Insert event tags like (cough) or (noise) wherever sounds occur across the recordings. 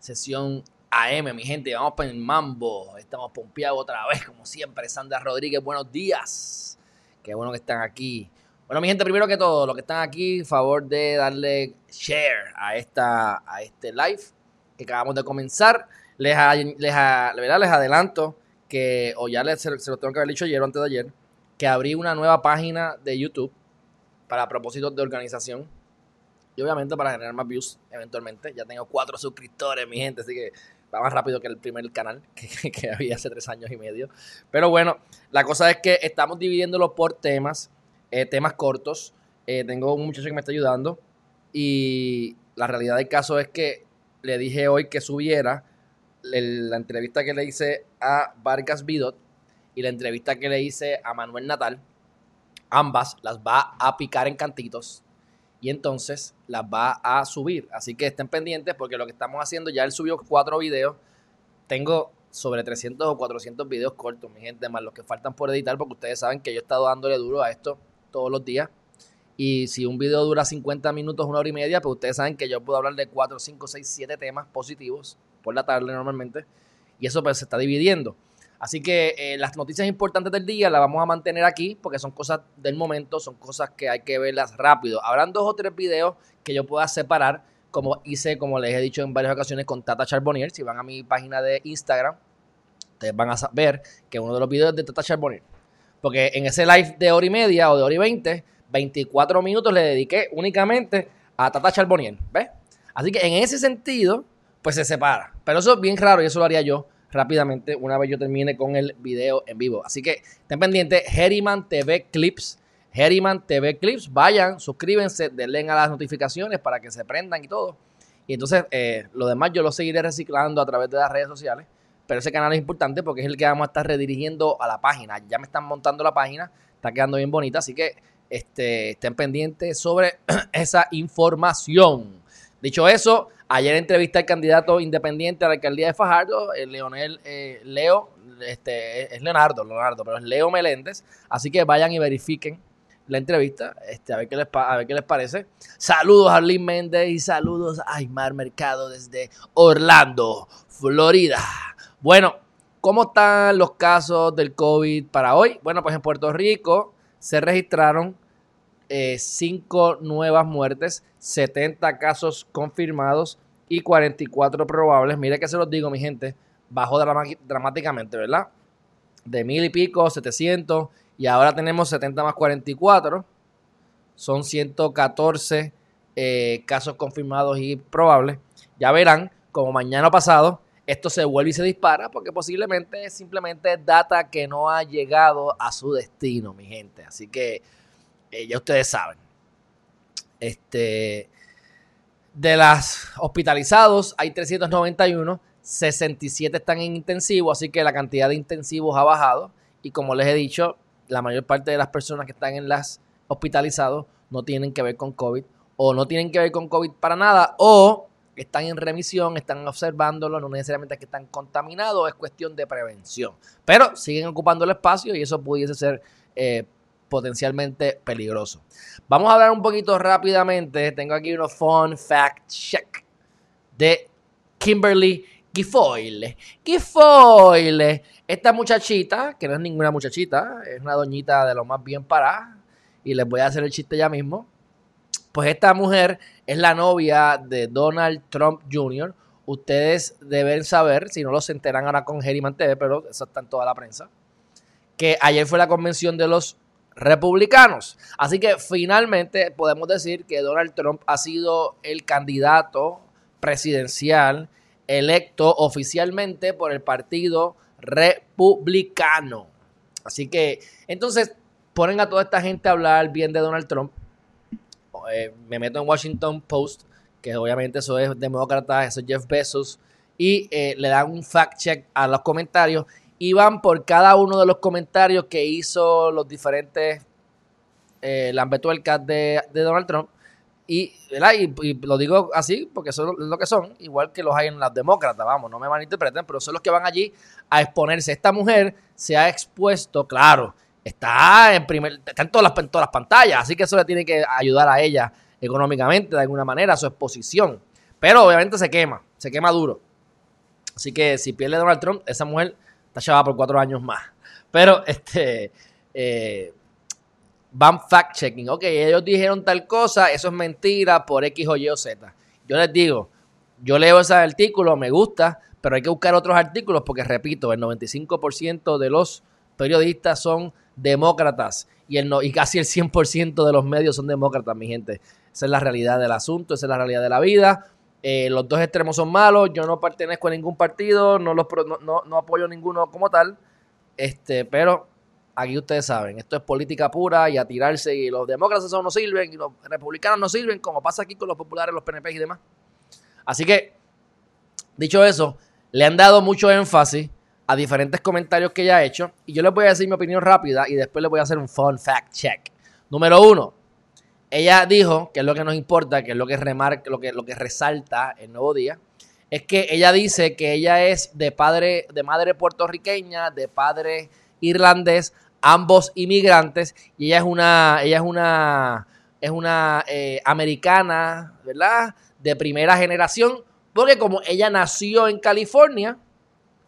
sesión AM, mi gente, vamos para el mambo, estamos pompeados otra vez, como siempre, Sandra Rodríguez, buenos días, qué bueno que están aquí. Bueno, mi gente, primero que todo, los que están aquí, favor de darle share a, esta, a este live que acabamos de comenzar. Les, les, les adelanto que, o ya les, se, se lo tengo que haber dicho ayer o antes de ayer, que abrí una nueva página de YouTube para propósitos de organización obviamente para generar más views eventualmente. Ya tengo cuatro suscriptores, mi gente, así que va más rápido que el primer canal (laughs) que, que había hace tres años y medio. Pero bueno, la cosa es que estamos dividiéndolo por temas, eh, temas cortos. Eh, tengo un muchacho que me está ayudando y la realidad del caso es que le dije hoy que subiera la entrevista que le hice a Vargas Vidot y la entrevista que le hice a Manuel Natal. Ambas las va a picar en cantitos y entonces las va a subir. Así que estén pendientes porque lo que estamos haciendo, ya él subió cuatro videos. Tengo sobre 300 o 400 videos cortos, mi gente, más los que faltan por editar, porque ustedes saben que yo he estado dándole duro a esto todos los días. Y si un video dura 50 minutos, una hora y media, pues ustedes saben que yo puedo hablar de 4, 5, 6, 7 temas positivos por la tarde normalmente. Y eso pues se está dividiendo. Así que eh, las noticias importantes del día las vamos a mantener aquí porque son cosas del momento, son cosas que hay que verlas rápido. Habrán dos o tres videos que yo pueda separar, como hice, como les he dicho en varias ocasiones con Tata Charbonnier. Si van a mi página de Instagram, ustedes van a ver que uno de los videos es de Tata Charbonnier. Porque en ese live de hora y media o de hora y veinte, 24 minutos le dediqué únicamente a Tata Charbonnier. ¿Ves? Así que en ese sentido, pues se separa. Pero eso es bien raro y eso lo haría yo rápidamente una vez yo termine con el video en vivo. Así que estén pendientes, Herriman TV Clips. Herriman TV Clips, vayan, suscríbanse, denle a las notificaciones para que se prendan y todo. Y entonces, eh, lo demás yo lo seguiré reciclando a través de las redes sociales. Pero ese canal es importante porque es el que vamos a estar redirigiendo a la página. Ya me están montando la página, está quedando bien bonita. Así que este, estén pendientes sobre (clears throat) esa información. Dicho eso, ayer entrevisté al candidato independiente a la alcaldía de Fajardo, el Leonel eh, Leo, este, es Leonardo, Leonardo, pero es Leo Meléndez. Así que vayan y verifiquen la entrevista, este, a, ver qué les, a ver qué les parece. Saludos a Méndez y saludos a Aymar Mercado desde Orlando, Florida. Bueno, ¿cómo están los casos del COVID para hoy? Bueno, pues en Puerto Rico se registraron eh, cinco nuevas muertes, 70 casos confirmados y 44 probables. Mire que se los digo, mi gente, bajó dramáticamente, ¿verdad? De mil y pico, 700, y ahora tenemos 70 más 44. Son 114 eh, casos confirmados y probables. Ya verán, como mañana pasado, esto se vuelve y se dispara porque posiblemente es simplemente data que no ha llegado a su destino, mi gente. Así que eh, ya ustedes saben. Este, de las hospitalizados hay 391, 67 están en intensivo, así que la cantidad de intensivos ha bajado. Y como les he dicho, la mayor parte de las personas que están en las hospitalizados no tienen que ver con COVID o no tienen que ver con COVID para nada o están en remisión, están observándolo, no necesariamente es que están contaminados, es cuestión de prevención. Pero siguen ocupando el espacio y eso pudiese ser eh, potencialmente peligroso. Vamos a hablar un poquito rápidamente. Tengo aquí unos fun fact check de Kimberly Guifoyle. Guifoyle, esta muchachita, que no es ninguna muchachita, es una doñita de lo más bien parada, y les voy a hacer el chiste ya mismo. Pues esta mujer es la novia de Donald Trump Jr. Ustedes deben saber, si no lo se enteran ahora con Herriman TV, pero eso está en toda la prensa, que ayer fue la convención de los republicanos. Así que finalmente podemos decir que Donald Trump ha sido el candidato presidencial electo oficialmente por el Partido Republicano. Así que entonces ponen a toda esta gente a hablar bien de Donald Trump. Eh, me meto en Washington Post, que obviamente eso es demócrata, eso es Jeff Bezos y eh, le dan un fact check a los comentarios y van por cada uno de los comentarios que hizo los diferentes eh, de, Donald Trump. Y, y, lo digo así porque son lo que son, igual que los hay en las demócratas, vamos, no me malinterpreten, pero son los que van allí a exponerse. Esta mujer se ha expuesto, claro, está en, primer, está en, todas las, todas las pantallas, así que eso le tiene que ayudar a ella económicamente de alguna manera, su exposición. Pero obviamente se quema, se quema duro. Así que si pierde Donald Trump, esa mujer está llevada por cuatro años más. Pero este eh, van fact-checking. Ok, ellos dijeron tal cosa, eso es mentira por X o Y o Z. Yo les digo, yo leo ese artículo, me gusta, pero hay que buscar otros artículos porque, repito, el 95% de los periodistas son demócratas y, el y casi el 100% de los medios son demócratas, mi gente. Esa es la realidad del asunto, esa es la realidad de la vida. Eh, los dos extremos son malos, yo no pertenezco a ningún partido, no, los, no, no, apoyo ninguno como tal, este, pero aquí ustedes saben, esto es política pura y a tirarse y los demócratas no sirven y los republicanos no sirven, como pasa aquí con los populares, los PNP y demás. Así que, dicho eso, le han dado mucho énfasis a diferentes comentarios que ella ha hecho y yo les voy a decir mi opinión rápida y después les voy a hacer un fun fact check. Número uno, ella dijo, que es lo que nos importa, que es lo que remarca, lo que, lo que resalta el nuevo día, es que ella dice que ella es de padre, de madre puertorriqueña, de padre irlandés, ambos inmigrantes, y ella es una, ella es una, es una eh, americana, ¿verdad? De primera generación, porque como ella nació en California,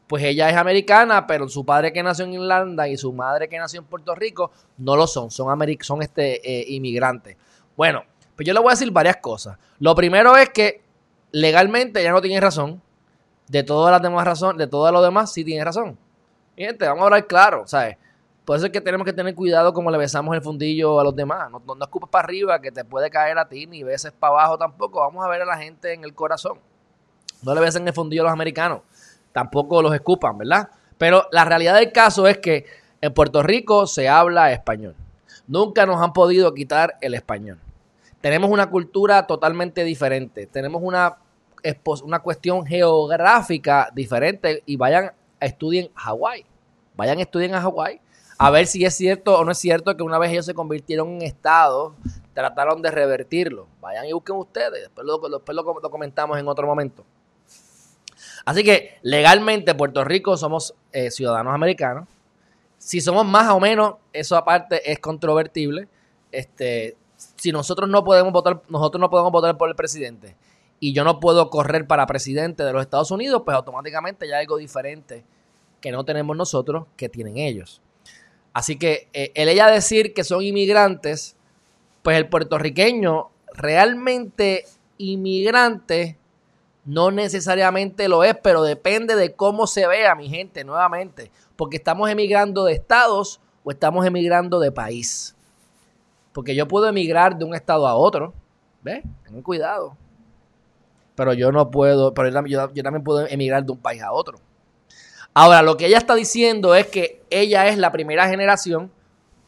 pues ella es americana, pero su padre que nació en Irlanda y su madre que nació en Puerto Rico no lo son, son, son este, eh, inmigrantes. Bueno, pues yo le voy a decir varias cosas. Lo primero es que legalmente ella no tiene razón. De todas las demás razones, de todo lo demás sí tiene razón. Gente, vamos a hablar claro, ¿sabes? Por eso es que tenemos que tener cuidado como le besamos el fundillo a los demás. No, no, escupes para arriba que te puede caer a ti, ni beses para abajo tampoco. Vamos a ver a la gente en el corazón. No le besen el fundillo a los americanos. Tampoco los escupan, ¿verdad? Pero la realidad del caso es que en Puerto Rico se habla español. Nunca nos han podido quitar el español. Tenemos una cultura totalmente diferente. Tenemos una, una cuestión geográfica diferente y vayan estudien Hawái. Vayan estudien a Hawái a ver si es cierto o no es cierto que una vez ellos se convirtieron en estado, trataron de revertirlo. Vayan y busquen ustedes. Después lo, después lo, comentamos en otro momento. Así que legalmente Puerto Rico somos eh, ciudadanos americanos. Si somos más o menos, eso aparte es controvertible. Este, si nosotros no podemos votar, nosotros no podemos votar por el presidente y yo no puedo correr para presidente de los Estados Unidos, pues automáticamente ya hay algo diferente que no tenemos nosotros que tienen ellos. Así que eh, el ella decir que son inmigrantes, pues el puertorriqueño realmente inmigrante no necesariamente lo es, pero depende de cómo se vea mi gente nuevamente porque estamos emigrando de estados o estamos emigrando de país. Porque yo puedo emigrar de un estado a otro. ¿Ves? Tengan cuidado. Pero yo no puedo, pero yo, también puedo emigrar de un país a otro. Ahora, lo que ella está diciendo es que ella es la primera generación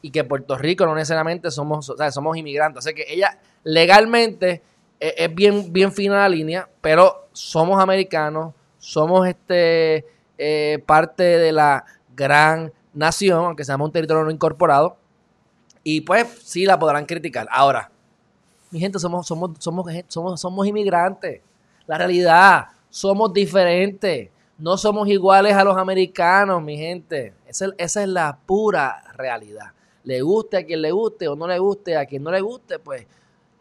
y que Puerto Rico no necesariamente somos, o sea, somos inmigrantes. Sea que ella legalmente es, es, bien, bien fina la línea, pero somos americanos, somos este eh, parte de la gran nación, aunque seamos un territorio no incorporado, y pues sí la podrán criticar. Ahora, mi gente, somos, somos, somos, somos, somos inmigrantes. La realidad, somos diferentes. No somos iguales a los americanos, mi gente. Esa, esa es la pura realidad. Le guste a quien le guste o no le guste a quien no le guste, pues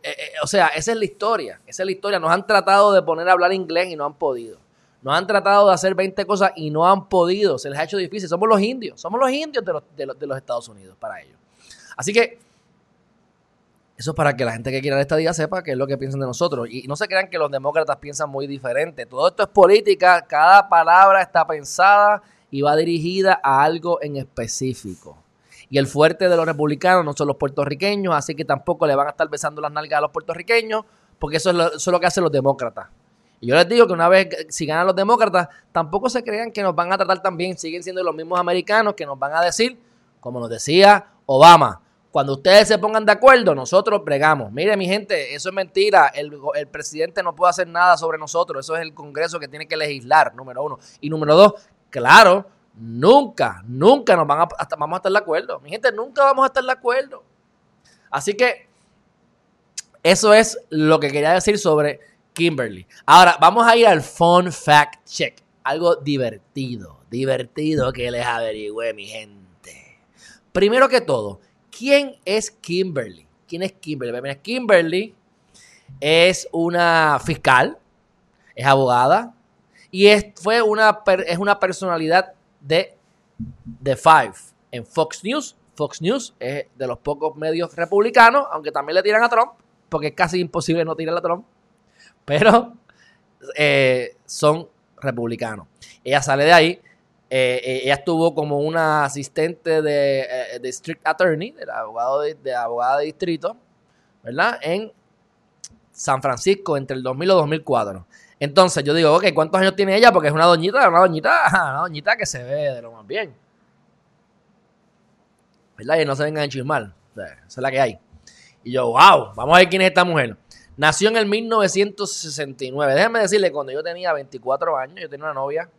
eh, eh, o sea, esa es la historia, esa es la historia. Nos han tratado de poner a hablar inglés y no han podido. Nos han tratado de hacer 20 cosas y no han podido. Se les ha hecho difícil. Somos los indios. Somos los indios de los, Estados Unidos para ellos. Así que eso es para que la gente que quiera esta día sepa qué es lo que piensan de nosotros. Y no se crean que los demócratas piensan muy diferente. Todo esto es política. Cada palabra está pensada y va dirigida a algo en específico. Y el fuerte de los republicanos no son los puertorriqueños, así que tampoco le van a estar besando las nalgas a los puertorriqueños, porque eso es lo que hacen los demócratas. Y yo les digo que una vez, si ganan los demócratas, tampoco se crean que nos van a tratar tan bien. Siguen siendo los mismos americanos que nos van a decir, como nos decía Obama, Cuando ustedes se pongan de acuerdo, nosotros bregamos. Mire, mi gente, eso es mentira. El, el, presidente no puede hacer nada sobre nosotros. Eso es el Congreso que tiene que legislar, número uno. Y número dos, claro, nunca, nunca nos van a, hasta, vamos a estar de acuerdo. Mi gente, nunca vamos a estar de acuerdo. Así que eso es lo que quería decir sobre Kimberly. Ahora, vamos a ir al fun fact check. Algo divertido, divertido que les averigüe, mi gente. Primero que todo, ¿quién es Kimberly? ¿Quién es Kimberly? Kimberly es una fiscal, es abogada y es, fue una, es una personalidad de The Five en Fox News. Fox News es de los pocos medios republicanos, aunque también le tiran a Trump, porque es casi imposible no tirar a Trump, pero eh, son republicanos. Ella sale de ahí. Eh, eh, ella estuvo como una asistente de, District Attorney, de abogado de, abogada de distrito, ¿verdad? En San Francisco entre el 2000 y 2004. Entonces yo digo, ok, ¿cuántos años tiene ella? Porque es una doñita, una doñita, (laughs) una doñita que se ve de lo más bien. ¿Verdad? Y no se vengan a chismar. esa es la que hay. Y yo, wow, vamos a ver quién es esta mujer. Nació en el 1969. Déjenme decirle, cuando yo tenía 24 años, yo tenía una novia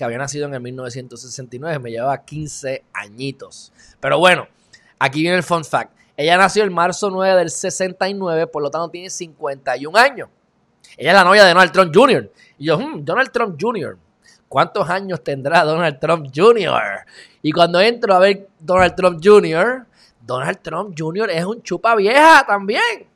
que había nacido en el 1969, me llevaba 15 añitos. Pero bueno, aquí viene el fun fact. Ella nació el marzo 9 del 69, por lo tanto tiene 51 años. Ella es la novia de Donald Trump Jr. Y yo, hmm, Donald Trump Jr., ¿cuántos años tendrá Donald Trump Jr.? Y cuando entro a ver Donald Trump Jr., Donald Trump Jr. es un chupa vieja también.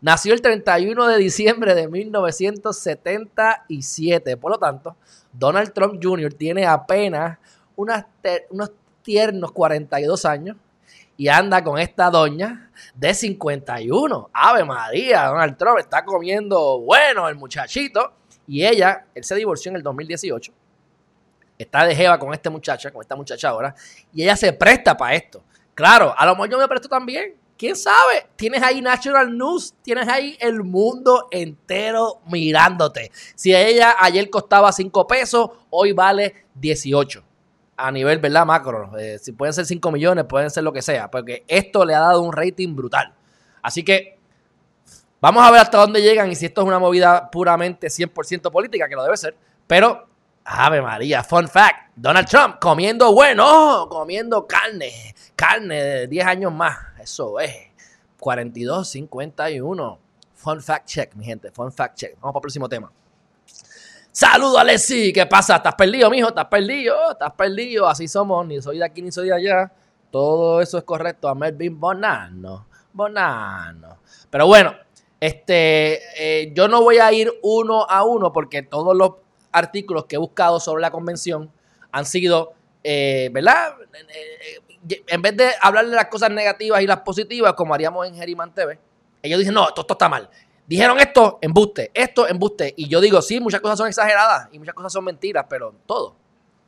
Nació el 31 de diciembre de 1977. Por lo tanto, Donald Trump Jr. tiene apenas unos tiernos 42 años y anda con esta doña de 51. Ave María, Donald Trump está comiendo bueno el muchachito. Y ella, él se divorció en el 2018. Está de jeva con este muchacha, con esta muchacha ahora. Y ella se presta para esto. Claro, a lo mejor yo me presto también. ¿Quién sabe? Tienes ahí National News, tienes ahí el mundo entero mirándote. Si ella ayer costaba 5 pesos, hoy vale 18. A nivel, ¿verdad? Macro. Eh, si pueden ser 5 millones, pueden ser lo que sea. Porque esto le ha dado un rating brutal. Así que vamos a ver hasta dónde llegan y si esto es una movida puramente 100% política, que lo debe ser. Pero Ave María, fun fact, Donald Trump comiendo bueno, comiendo carne, carne de 10 años más, eso es, 42, 51. Fun fact check, mi gente, fun fact check. Vamos para el próximo tema. Saludos, Alexi, ¿qué pasa? ¿Estás perdido, mijo? ¿Estás perdido? ¿Estás perdido? Así somos, ni soy de aquí ni soy de allá. Todo eso es correcto. A Melvin Bonano, Bonano. Pero bueno, este, eh, yo no voy a ir uno a uno porque todos los artículos que he buscado sobre la convención han sido, eh, ¿verdad? Eh, en vez de hablar de las cosas negativas y las positivas, como haríamos en Geriman TV, ellos dicen, no, esto, está mal. Dijeron esto, embuste, esto, embuste. Y yo digo, sí, muchas cosas son exageradas y muchas cosas son mentiras, pero todo,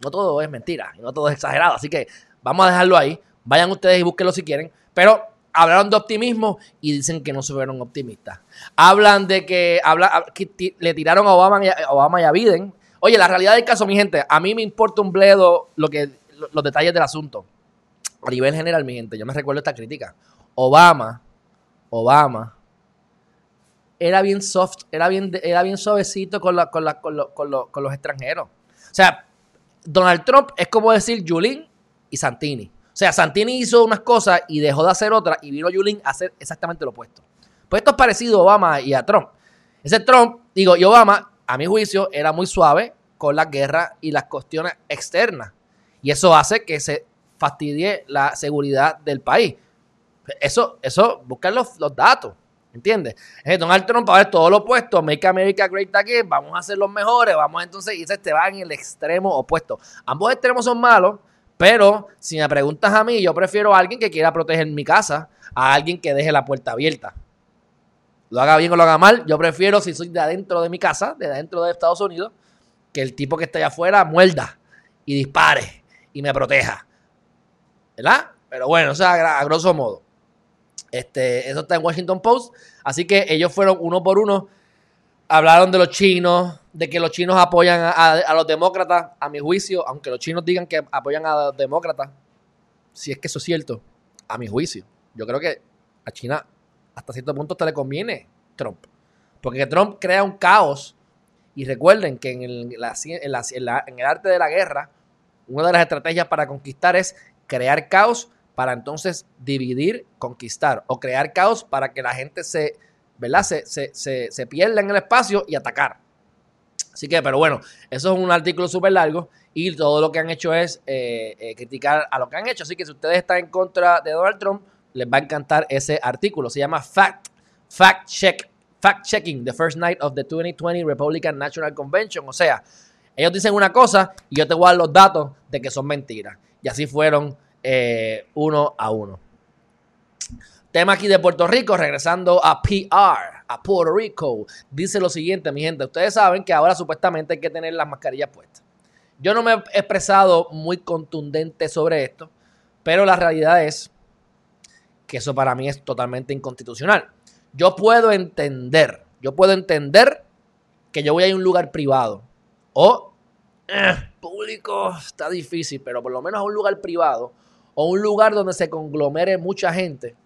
no todo es mentira y no todo es exagerado. Así que vamos a dejarlo ahí. Vayan ustedes y búsquenlo si quieren. Pero hablaron de optimismo y dicen que no se fueron optimistas. Hablan de que, habla, le tiraron a Obama, y a, Obama y a Biden. Oye, la realidad del caso, mi gente, a mí me importa un bledo lo que, los detalles del asunto. A nivel general, mi gente, yo me recuerdo esta crítica. Obama, Obama, era bien soft, era bien, era bien suavecito con, con, con los extranjeros. O sea, Donald Trump es como decir Julín y Santini. O sea, Santini hizo unas cosas y dejó de hacer otras y vino Yulín a hacer exactamente lo opuesto. Pues esto es parecido a Obama y a Trump. Ese Trump, digo, y Obama, a mi juicio, era muy suave con la guerra y las cuestiones externas. Y eso hace que se fastidie la seguridad del país. Eso, eso, buscar los, datos. ¿Entiendes? Donald Trump va a ver todo lo opuesto, Make America Great Again, vamos a ser los mejores, vamos entonces, y se te va en el extremo opuesto. Ambos extremos son malos, pero si me preguntas a mí, yo prefiero a alguien que quiera proteger mi casa a alguien que deje la puerta abierta. Lo haga bien o lo haga mal, yo prefiero, si soy de adentro de mi casa, de adentro de Estados Unidos, que el tipo que esté allá afuera muerda y dispare y me proteja. ¿Verdad? Pero bueno, o sea, a grosso modo. Este, eso está en Washington Post. Así que ellos fueron uno por uno. Hablaron de los chinos, de que los chinos apoyan a, los demócratas, a mi juicio, aunque los chinos digan que apoyan a los demócratas, si es que eso es cierto, a mi juicio, yo creo que a China hasta cierto punto te le conviene Trump. Porque Trump crea un caos. Y recuerden que en el, en el arte de la guerra, una de las estrategias para conquistar es crear caos para entonces dividir, conquistar. O crear caos para que la gente se, ¿verdad? Se, se, pierda en el espacio y atacar. Así que, pero bueno, eso es un artículo súper largo y todo lo que han hecho es eh, eh, criticar a lo que han hecho. Así que si ustedes están en contra de Donald Trump, les va a encantar ese artículo. Se llama Fact, Fact Check, Fact Checking, the first night of the 2020 Republican National Convention. O sea, ellos dicen una cosa y yo te voy a dar los datos de que son mentiras. Y así fueron eh, uno a uno. Tema aquí de Puerto Rico, regresando a PR, a Puerto Rico. Dice lo siguiente, mi gente. Ustedes saben que ahora supuestamente hay que tener las mascarillas puestas. Yo no me he expresado muy contundente sobre esto, pero la realidad es que eso para mí es totalmente inconstitucional. Yo puedo entender, yo puedo entender que yo voy a a un lugar privado o eh, público está difícil, pero por lo menos a un lugar privado o un lugar donde se conglomere mucha gente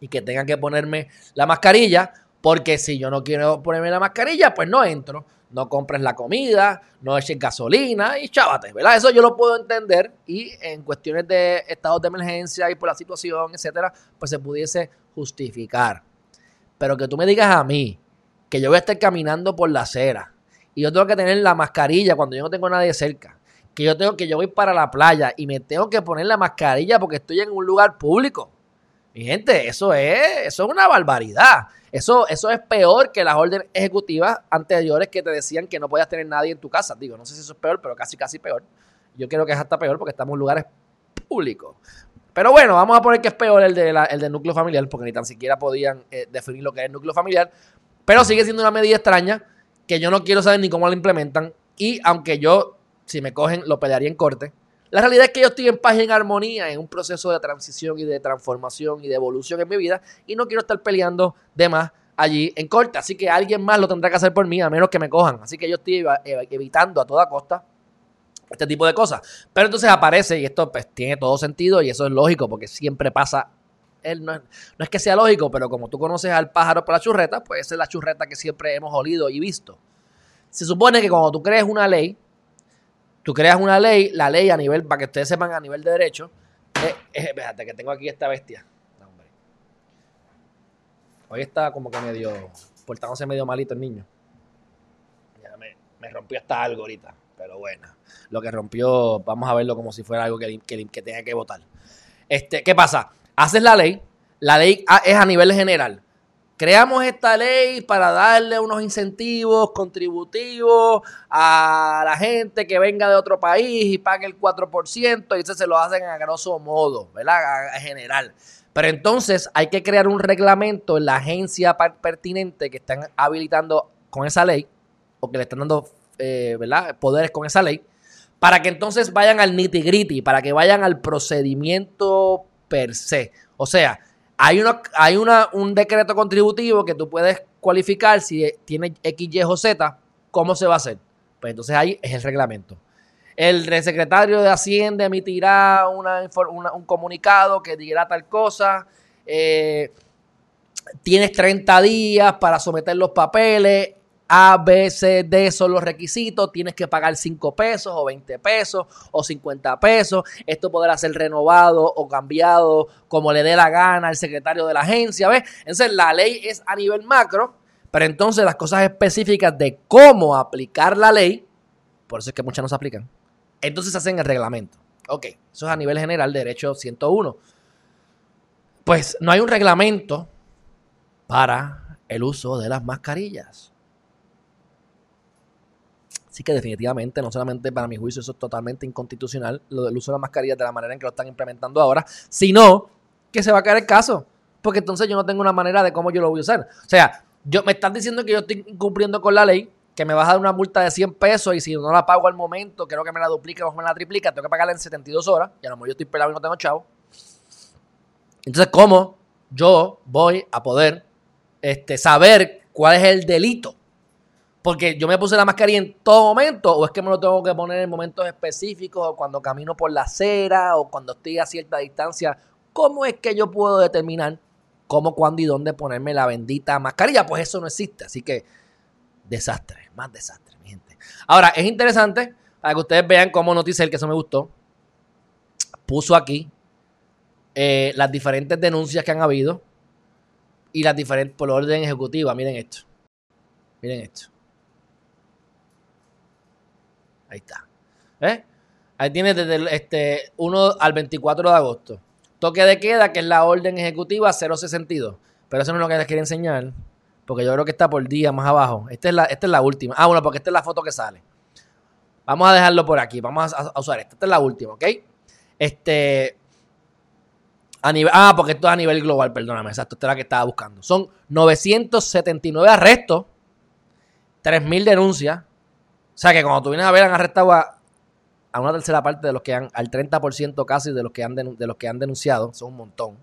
y que tenga que ponerme la mascarilla, porque si yo no quiero ponerme la mascarilla, pues no entro no compres la comida, no eches gasolina y chávate, ¿verdad? Eso yo lo puedo entender y en cuestiones de estados de emergencia y por la situación, etcétera, pues se pudiese justificar. Pero que tú me digas a mí que yo voy a estar caminando por la acera y yo tengo que tener la mascarilla cuando yo no tengo nadie cerca, que yo tengo que yo voy para la playa y me tengo que poner la mascarilla porque estoy en un lugar público. Mi gente, eso es, eso es una barbaridad. Eso, eso es peor que las órdenes ejecutivas anteriores que te decían que no podías tener nadie en tu casa. Digo, no sé si eso es peor, pero casi, casi peor. Yo creo que es hasta peor porque estamos en lugares públicos. Pero bueno, vamos a poner que es peor el, de el del núcleo familiar, porque ni tan siquiera podían eh, definir lo que es núcleo familiar. Pero sigue siendo una medida extraña que yo no quiero saber ni cómo la implementan. Y aunque yo, si me cogen, lo pelearía en corte. La realidad es que yo estoy en paz y en armonía en un proceso de transición y de transformación y de evolución en mi vida y no quiero estar peleando de más allí en corte. Así que alguien más lo tendrá que hacer por mí a menos que me cojan. Así que yo estoy evitando a toda costa este tipo de cosas. Pero entonces aparece y esto pues tiene todo sentido y eso es lógico porque siempre pasa. Él no, no es que sea lógico, pero como tú conoces al pájaro por la churreta, pues esa es la churreta que siempre hemos olido y visto. Se supone que cuando tú crees una ley, Tú creas una ley, la ley a nivel, para que ustedes sepan a nivel de derecho, es, fíjate que tengo aquí esta bestia. Hoy está como que medio, portándose medio malito el niño. me, rompió hasta algo ahorita, pero bueno. Lo que rompió, vamos a verlo como si fuera algo que, que, tenga que votar. Este, ¿Qué pasa? Haces la ley, la ley es a nivel general. Creamos esta ley para darle unos incentivos contributivos a la gente que venga de otro país y pague el 4% y eso se lo hacen a grosso modo, ¿verdad? A general. Pero entonces hay que crear un reglamento en la agencia pertinente que están habilitando con esa ley o que le están dando eh, ¿verdad? poderes con esa ley para que entonces vayan al nitty gritty, para que vayan al procedimiento per se. O sea, hay, hay una, un decreto contributivo que tú puedes cualificar si tiene X, Y o Z, ¿cómo se va a hacer? Pues entonces ahí es el reglamento. El secretario de Hacienda emitirá un comunicado que dirá tal cosa. Eh, tienes 30 días para someter los papeles. A, B, C, D son los requisitos, tienes que pagar 5 pesos o 20 pesos o 50 pesos. Esto podrá ser renovado o cambiado como le dé la gana al secretario de la agencia, ¿ves? Entonces la ley es a nivel macro, pero entonces las cosas específicas de cómo aplicar la ley, por eso es que muchas no se aplican, entonces se hacen el reglamento. Ok, eso es a nivel general, derecho 101. Pues no hay un reglamento para el uso de las mascarillas. Así que definitivamente, no solamente para mi juicio, eso es totalmente inconstitucional, lo del uso de las mascarillas de la manera en que lo están implementando ahora, sino que se va a caer el caso. Porque entonces yo no tengo una manera de cómo yo lo voy a usar. O sea, yo, me están diciendo que yo estoy incumpliendo con la ley, que me vas a dar una multa de 100 pesos y si no la pago al momento, creo que me la duplica o me la triplica, tengo que pagarla en 72 horas y a lo mejor yo estoy pelado y no tengo chavo. Entonces, ¿cómo yo voy a poder este, saber cuál es el delito? Porque yo me puse la mascarilla en todo momento, o es que me lo tengo que poner en momentos específicos, o cuando camino por la acera, o cuando estoy a cierta distancia ¿Cómo es que yo puedo determinar cómo, cuándo y dónde ponerme la bendita mascarilla? Pues eso no existe. Así que, desastre, más desastre, mi gente. Ahora, es interesante para que ustedes vean cómo el que eso me gustó, puso aquí eh, las diferentes denuncias que han habido y las diferentes por orden ejecutiva. Miren esto. Miren esto. Ahí está. ¿Eh? Ahí tiene desde el este, 1 al 24 de agosto. Toque de queda, que es la orden ejecutiva 062. Pero eso no es lo que les quería enseñar. Porque yo creo que está por día más abajo. Esta es la, esta es la última. Ah, bueno, porque esta es la foto que sale. Vamos a dejarlo por aquí. Vamos a, usar esta. Esta es la última, ¿ok? Este. A nivel, ah, porque esto es a nivel global, perdóname. Exacto, esta es la que estaba buscando. Son 979 arrestos, 3.000 denuncias. O sea que cuando tú vienes a ver, han arrestado a a una tercera parte de los que han, al 30% casi de los que han, de los que han denunciado, son un montón.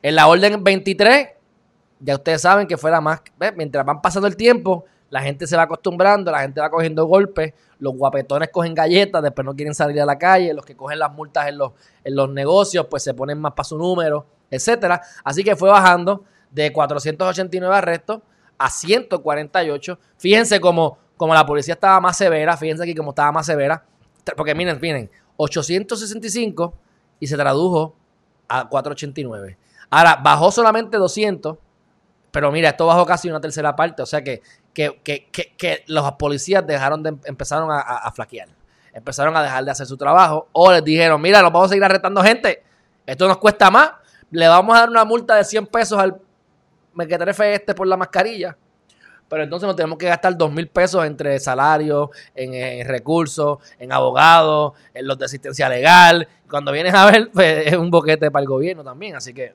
En la orden 23, ya ustedes saben que fue la más, mientras van pasando el tiempo, la gente se va acostumbrando, la gente va cogiendo golpes, los guapetones cogen galletas, después no quieren salir a la calle, los que cogen las multas en los, en los negocios, pues se ponen más para su número, etcétera. Así que fue bajando de 489 arrestos a 148. Fíjense como, como la policía estaba más severa, fíjense aquí como estaba más severa porque miren, miren, 865 y se tradujo a 489. Ahora, bajó solamente 200, pero mira, esto bajó casi una tercera parte, o sea que, que, que, que, los policías dejaron de, empezaron a, flaquear, empezaron a dejar de hacer su trabajo, o les dijeron, mira, nos vamos a seguir arrestando gente, esto nos cuesta más, le vamos a dar una multa de 100 pesos al mequetrefe este por la mascarilla, pero entonces nos tenemos que gastar dos mil pesos entre salarios, en, recursos, en abogados, en los de asistencia legal. Cuando vienes a ver, pues es un boquete para el gobierno también. Así que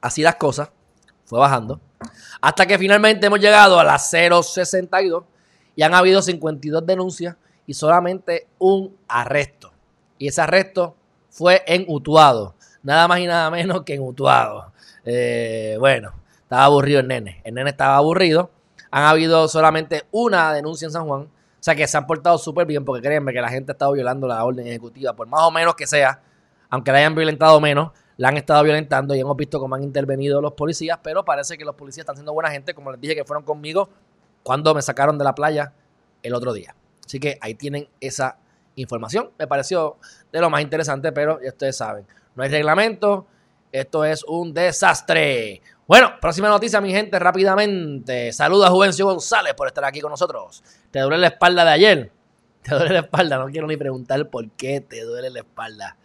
así las cosas, fue bajando. Hasta que finalmente hemos llegado a las 0.62 y han habido 52 denuncias y solamente un arresto. Y ese arresto fue en Utuado. Nada más y nada menos que en Utuado. Eh, bueno, estaba aburrido el nene. El nene estaba aburrido. Han habido solamente una denuncia en San Juan. O sea que se han portado súper bien porque créanme que la gente ha estado violando la orden ejecutiva, por más o menos que sea, aunque la hayan violentado menos, la han estado violentando y hemos visto cómo han intervenido los policías, pero parece que los policías están siendo buena gente, como les dije que fueron conmigo cuando me sacaron de la playa el otro día. Así que ahí tienen esa información. Me pareció de lo más interesante, pero ya ustedes saben, no hay reglamento, esto es un desastre. Bueno, próxima noticia, mi gente, rápidamente. Saluda a Juvencio González por estar aquí con nosotros. ¿Te duele la espalda de ayer? (laughs) ¿Te duele la espalda? No quiero ni preguntar por qué te duele la espalda.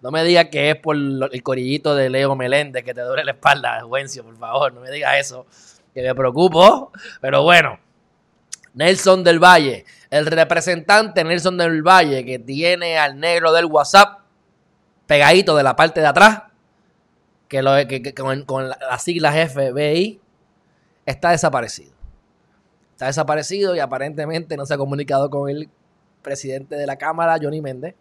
No me digas que es por el corillito de Leo Meléndez que te duele la espalda, Juvencio, por favor. No me digas eso, que me preocupo. Pero bueno, Nelson del Valle, el representante Nelson del Valle que tiene al negro del WhatsApp pegadito de la parte de atrás que, lo, que, con, las siglas FBI está desaparecido. Está desaparecido y aparentemente no se ha comunicado con el presidente de la Cámara, Johnny Méndez.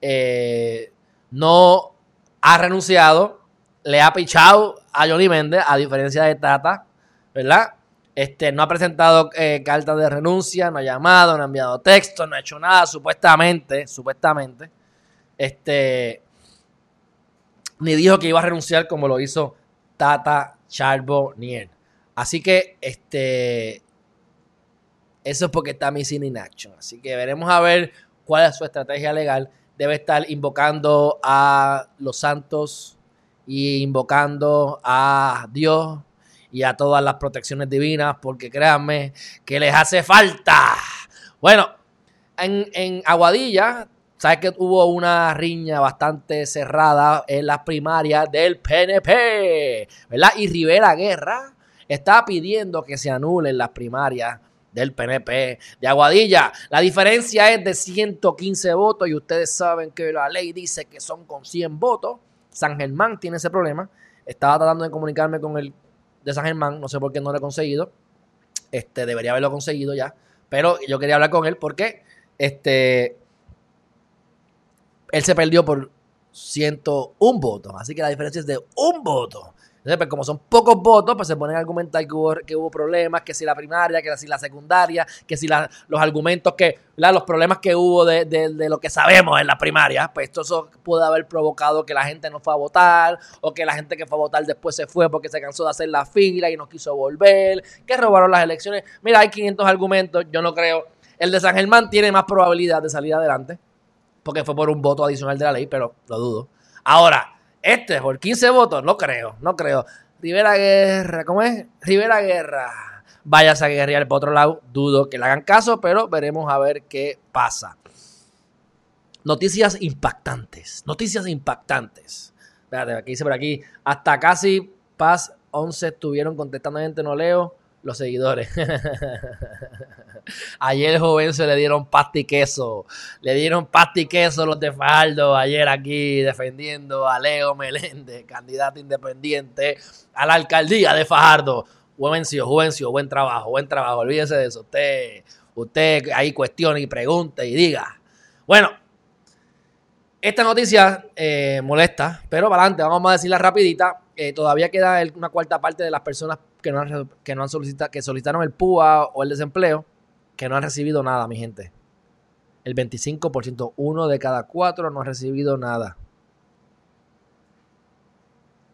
Eh, no ha renunciado, le ha pichado a Johnny Méndez, a diferencia de Tata, ¿verdad? Este, no ha presentado eh, cartas de renuncia, no ha llamado, no ha enviado texto, no ha hecho nada, supuestamente, supuestamente. Este, ni dijo que iba a renunciar como lo hizo Tata Charbonnier. Así que este eso es porque está missing in action. Así que veremos a ver cuál es su estrategia legal. Debe estar invocando a los santos y invocando a Dios y a todas las protecciones divinas, porque créanme que les hace falta. Bueno, en, en Aguadilla Sabes que hubo una riña bastante cerrada en las primarias del PNP, ¿verdad? Y Rivera Guerra está pidiendo que se anulen las primarias del PNP de Aguadilla. La diferencia es de 115 votos y ustedes saben que la ley dice que son con 100 votos. San Germán tiene ese problema. Estaba tratando de comunicarme con el de San Germán, no sé por qué no lo he conseguido. Este, debería haberlo conseguido ya, pero yo quería hablar con él porque este él se perdió por 101 votos. Así que la diferencia es de un voto. Entonces, pues, como son pocos votos, pues se ponen a argumentar que hubo, que hubo problemas, que si la primaria, que si la secundaria, que si los argumentos que, los problemas que hubo de, de, lo que sabemos en la primaria, pues esto eso puede haber provocado que la gente no fue a votar, o que la gente que fue a votar después se fue porque se cansó de hacer la fila y no quiso volver, que robaron las elecciones. Mira, hay 500 argumentos, yo no creo. El de San Germán tiene más probabilidad de salir adelante, porque fue por un voto adicional de la ley, pero lo dudo. Ahora, este, por 15 votos, no creo, no creo. Rivera Guerra, ¿cómo es? Rivera Guerra. Váyase a guerrear por otro lado. Dudo que le hagan caso, pero veremos a ver qué pasa. Noticias impactantes. Noticias impactantes. Espérate, aquí dice por aquí. Hasta casi Paz 11 estuvieron contestando gente, no leo los seguidores. (laughs) ayer joven se le dieron pasta y queso. Le dieron pasta y queso los de Faldo ayer aquí defendiendo a Leo Meléndez, candidato independiente a la alcaldía de Fajardo. Juvencio, Juvencio, buen trabajo, buen trabajo. Olvídese de eso. Usted, usted ahí cuestione y pregunte y diga. Bueno, esta noticia eh, molesta, pero para adelante, vamos a decirla rapidita. Eh, todavía queda una cuarta parte de las personas que no han, que no han solicitado, que solicitaron el PUA o el desempleo, que no han recibido nada, mi gente. El 25%, uno de cada cuatro no ha recibido nada.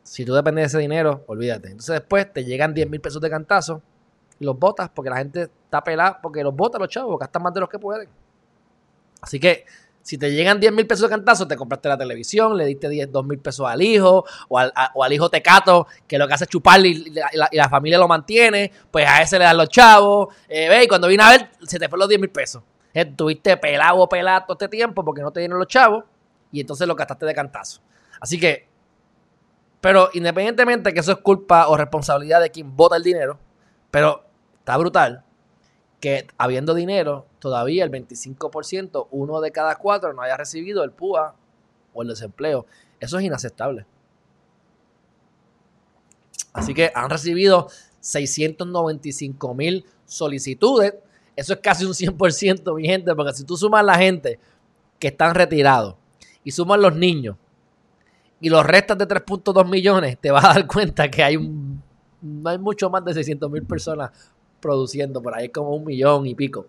Si tú dependes de ese dinero, olvídate. Entonces después te llegan 10 mil pesos de cantazo y los botas porque la gente está pelada, porque los botas los chavos, gastan más de los que pueden. Así que si te llegan 10 mil pesos de cantazo, te compraste la televisión, le diste 10, 2 mil pesos al hijo o al, hijo tecato que lo que hace es chuparle y la, familia lo mantiene, pues a ese le dan los chavos. Eh, ve, y cuando vine a ver, se te fue los 10 mil pesos. Eh, tuviste pelado o pelado este tiempo porque no te dieron los chavos y entonces lo gastaste de cantazo. Así que, pero independientemente que eso es culpa o responsabilidad de quien vota el dinero, pero está brutal que habiendo dinero, todavía el 25%, uno de cada cuatro, no haya recibido el PUA o el desempleo. Eso es inaceptable. Así que han recibido 695 mil solicitudes. Eso es casi un 100%, mi gente, porque si tú sumas la gente que están retirados y sumas los niños y los restas de 3.2 millones, te vas a dar cuenta que hay, un, no hay mucho más de 600 mil personas produciendo, por ahí como un millón y pico.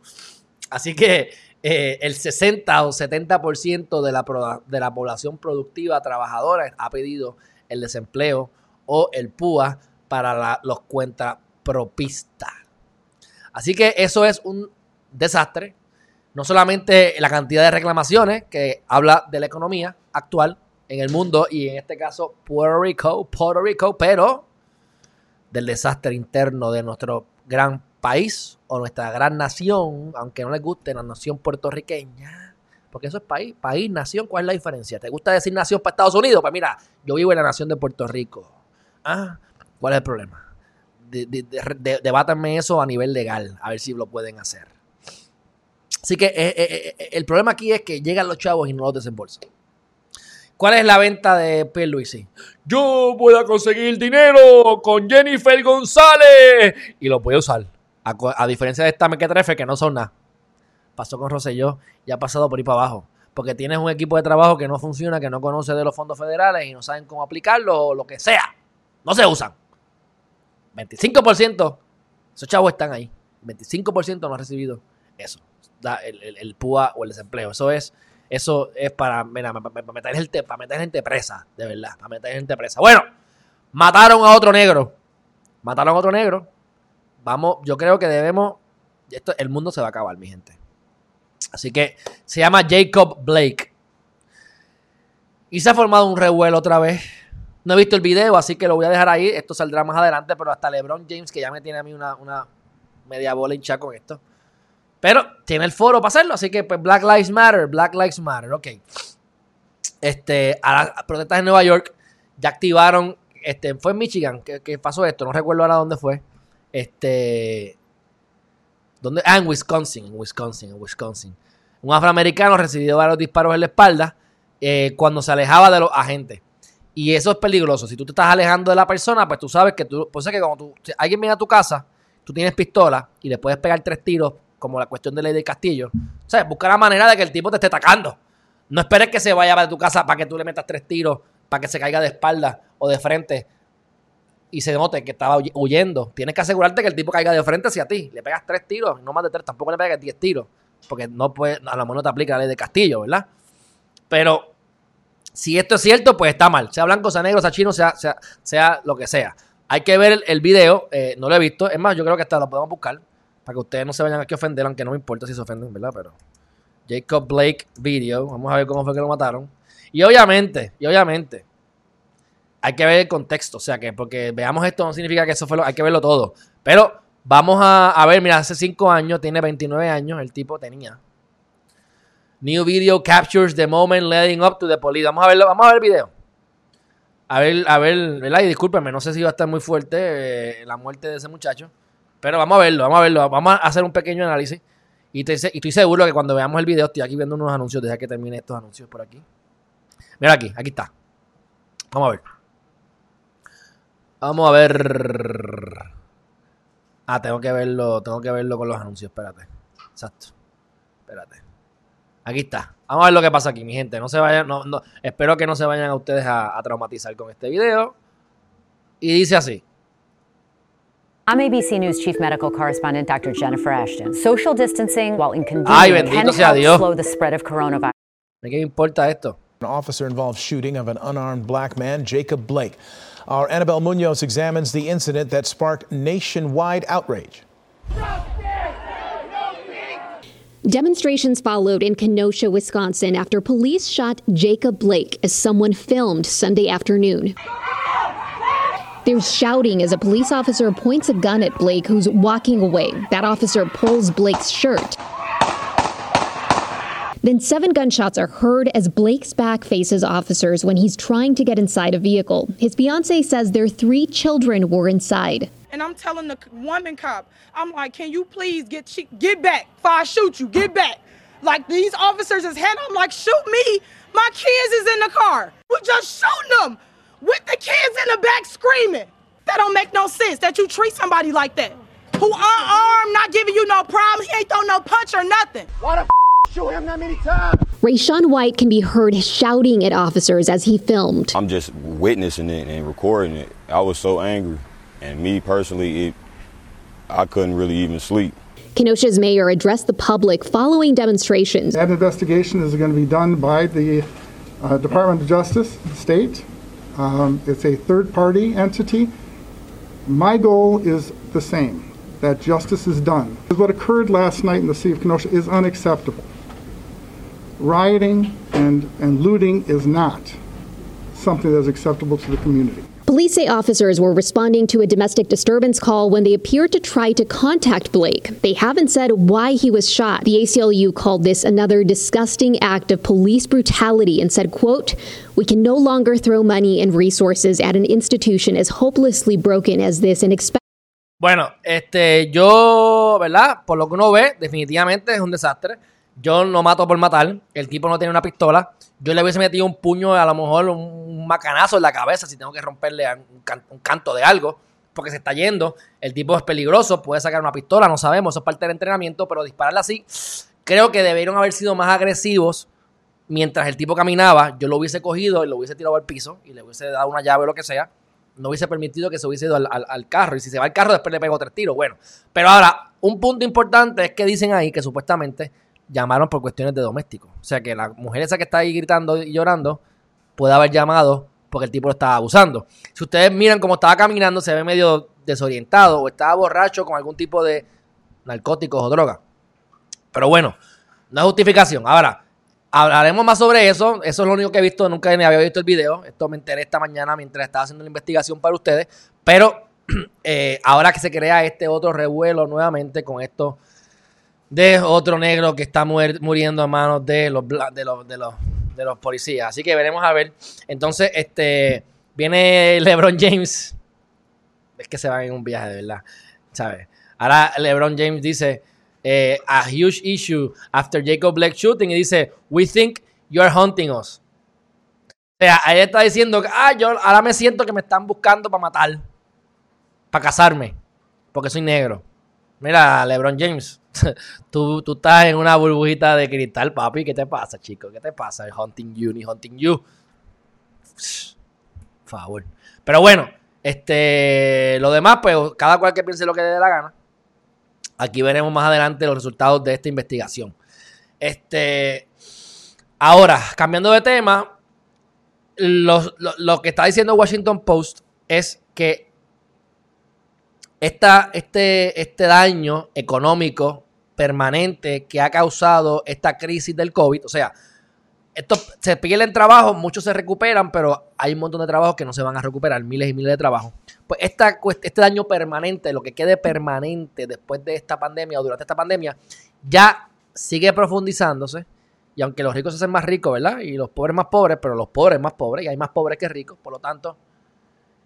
Así que eh, el 60 o 70% de la, de la población productiva trabajadora ha pedido el desempleo o el PUA para los cuentapropistas. Así que eso es un desastre. No solamente la cantidad de reclamaciones que habla de la economía actual en el mundo y en este caso Puerto Rico, Puerto Rico, pero del desastre interno de nuestro gran país o nuestra gran nación, aunque no les guste la nación puertorriqueña, porque eso es país, país, nación, ¿cuál es la diferencia? ¿Te gusta decir nación para Estados Unidos? Pues mira, yo vivo en la nación de Puerto Rico. Ah, ¿cuál es el problema? debátanme eso a nivel legal, a ver si lo pueden hacer. Así que eh, eh, eh, el problema aquí es que llegan los chavos y no los desembolsan. ¿Cuál es la venta de Pierluisi? Yo voy a conseguir dinero con Jennifer González y lo voy a usar. A, diferencia de esta mequetrefe que no son nada. Pasó con Rosselló y ha pasado por ahí para abajo. Porque tienes un equipo de trabajo que no funciona, que no conoce de los fondos federales y no saben cómo aplicarlo o lo que sea. No se usan. 25%, esos chavos están ahí. 25% no ha recibido eso. el, el PUA o el desempleo. Eso es eso es para, meter gente, para meter gente presa, de verdad, para meter gente presa. Bueno, mataron a otro negro. Mataron a otro negro. Vamos, yo creo que debemos. Esto, el mundo se va a acabar, mi gente. Así que se llama Jacob Blake. Y se ha formado un revuelo otra vez. No he visto el video, así que lo voy a dejar ahí. Esto saldrá más adelante, pero hasta LeBron James, que ya me tiene a mí una media bola hinchada con esto. Pero tiene el foro para hacerlo, así que pues Black Lives Matter, Black Lives Matter, ok. Este, a las protestas en Nueva York ya activaron, este, fue en Michigan que, pasó esto, no recuerdo ahora dónde fue. Este, ¿dónde? Ah, en Wisconsin, en Wisconsin, en Wisconsin. Un afroamericano recibió varios disparos en la espalda eh, cuando se alejaba de los agentes. Y eso es peligroso. Si tú te estás alejando de la persona, pues tú sabes que tú, pues es que cuando tú, alguien viene a tu casa, tú tienes pistola y le puedes pegar tres tiros como la cuestión de ley del castillo. O sea, busca la manera de que el tipo te esté atacando. No esperes que se vaya de tu casa para que tú le metas tres tiros, para que se caiga de espalda o de frente. y se note que estaba huyendo, tienes que asegurarte que el tipo caiga de frente hacia ti. Le pegas tres tiros, no más de tres, tampoco le pegas diez tiros, porque no puede, a lo mejor no te aplica la ley de Castillo, ¿verdad? Pero si esto es cierto, pues está mal. Sea blanco, sea negro, sea chino, sea, sea, sea lo que sea. Hay que ver el, video, eh, no lo he visto. Es más, yo creo que hasta lo podemos buscar para que ustedes no se vayan aquí a ofender, aunque no me importa si se ofenden, ¿verdad? Pero Jacob Blake video, vamos a ver cómo fue que lo mataron. Y obviamente, y obviamente, hay que ver el contexto. O sea que porque veamos esto no significa que eso fue lo, hay que verlo todo. Pero vamos a, a ver, mira, hace 5 años, tiene 29 años, el tipo tenía. New video captures the moment leading up to the police. Vamos a verlo, vamos a ver el video. A ver, a ver, ¿verdad? Y discúlpenme, no sé si va a estar muy fuerte eh, la muerte de ese muchacho. Pero vamos a verlo, vamos a verlo. Vamos a hacer un pequeño análisis. Y, te, estoy seguro que cuando veamos el video, estoy aquí viendo unos anuncios. Deja que termine estos anuncios por aquí. Mira aquí, aquí está. Vamos a ver. Vamos a ver. Ah, tengo que verlo, tengo que verlo con los anuncios, espérate. Exacto. Espérate. Aquí está. Vamos a ver lo que pasa aquí, mi gente. No se vayan, no, no, espero que no se vayan a ustedes a traumatizar con este video. Y dice así. I'm ABC News Chief Medical Correspondent Dr. Jennifer Ashton. Social distancing, while Ay, inconvenient, bendito can sea help Dios. slow the spread of coronavirus. ¿De qué importa esto? An officer involved shooting of an unarmed black man, Jacob Blake. Our Annabelle Munoz examines the incident that sparked nationwide outrage. Demonstrations followed in Kenosha, Wisconsin after police shot Jacob Blake as someone filmed Sunday afternoon. There's shouting as a police officer points a gun at Blake, who's walking away. That officer pulls Blake's shirt. Then seven gunshots are heard as Blake's back faces officers when he's trying to get inside a vehicle. His fiance says their three children were inside. And I'm telling the woman cop, I'm like, can you please get che- get back? Before I shoot you, get back. Like these officers is head. I'm like, shoot me. My kids is in the car. We're just shooting them with the kids in the back screaming. That don't make no sense. That you treat somebody like that, who unarmed, not giving you no problem. He ain't throw no punch or nothing. Why the show him that many times? Rayshawn White can be heard shouting at officers as he filmed. I'm just witnessing it and recording it. I was so angry, and me personally, it I couldn't really even sleep. Kenosha's mayor addressed the public following demonstrations. That investigation is going to be done by the uh, Department of Justice, state. Um, It's a third-party entity. My goal is the same, that justice is done. What occurred last night in the city of Kenosha is unacceptable. Rioting and and looting is not something that is acceptable to the community. Police say officers were responding to a domestic disturbance call when they appeared to try to contact Blake. They haven't said why he was shot. The ACLU called this another disgusting act of police brutality and said, quote, "We can no longer throw money and resources at an institution as hopelessly broken as this and expect Bueno, este, yo, ¿verdad? Por lo que uno ve, definitivamente es un desastre. Yo no mato por matar. El tipo no tiene una pistola. Yo le hubiese metido un puño, a lo mejor un, macanazo en la cabeza si tengo que romperle un, un canto de algo. Porque se está yendo. El tipo es peligroso. Puede sacar una pistola, no sabemos. Eso es parte del entrenamiento. Pero dispararle así, creo que debieron haber sido más agresivos mientras el tipo caminaba. Yo lo hubiese cogido y lo hubiese tirado al piso y le hubiese dado una llave o lo que sea no hubiese permitido que se hubiese ido al- al carro. Y si se va al carro, después le pego tres tiros. Bueno, pero ahora, un punto importante es que dicen ahí que supuestamente llamaron por cuestiones de doméstico. O sea que la mujer esa que está ahí gritando y llorando puede haber llamado porque el tipo lo estaba abusando. Si ustedes miran cómo estaba caminando, se ve medio desorientado o estaba borracho con algún tipo de narcóticos o droga. Pero bueno, no es justificación. Ahora, hablaremos más sobre eso. Eso es lo único que he visto. Nunca ni había visto el video. Esto me enteré esta mañana mientras estaba haciendo la investigación para ustedes. Pero (clears throat) eh, ahora que se crea este otro revuelo nuevamente con esto de otro negro que está muriendo a manos de los, de los, de los, de los policías. Así que veremos a ver. Entonces, este viene LeBron James. Es que se van en un viaje, de verdad. ¿Sabes? Ahora LeBron James dice eh, a huge issue after Jacob Blake shooting y dice we think you are hunting us. O sea, ahí está diciendo ah, yo ahora me siento que me están buscando para matar, para casarme, porque soy negro. Mira, LeBron James, (laughs) tú, tú estás en una burbujita de cristal, papi. ¿Qué te pasa, chico? ¿Qué te pasa? El hunting you, ni hunting you. Favor. Pero bueno, Este, lo demás, pues cada cual que piense lo que le dé la gana. Aquí veremos más adelante los resultados de esta investigación. Este, ahora, cambiando de tema, lo, que está diciendo Washington Post es que esta, este, este daño económico permanente que ha causado esta crisis del COVID, o sea, esto se pierden trabajo, muchos se recuperan, pero hay un montón de trabajos que no se van a recuperar, miles y miles de trabajos. Pues esta, este daño permanente, lo que quede permanente después de esta pandemia o durante esta pandemia, ya sigue profundizándose. Y aunque los ricos se hacen más ricos, ¿verdad? Y los pobres más pobres, pero los pobres más pobres, y hay más pobres que ricos, por lo tanto,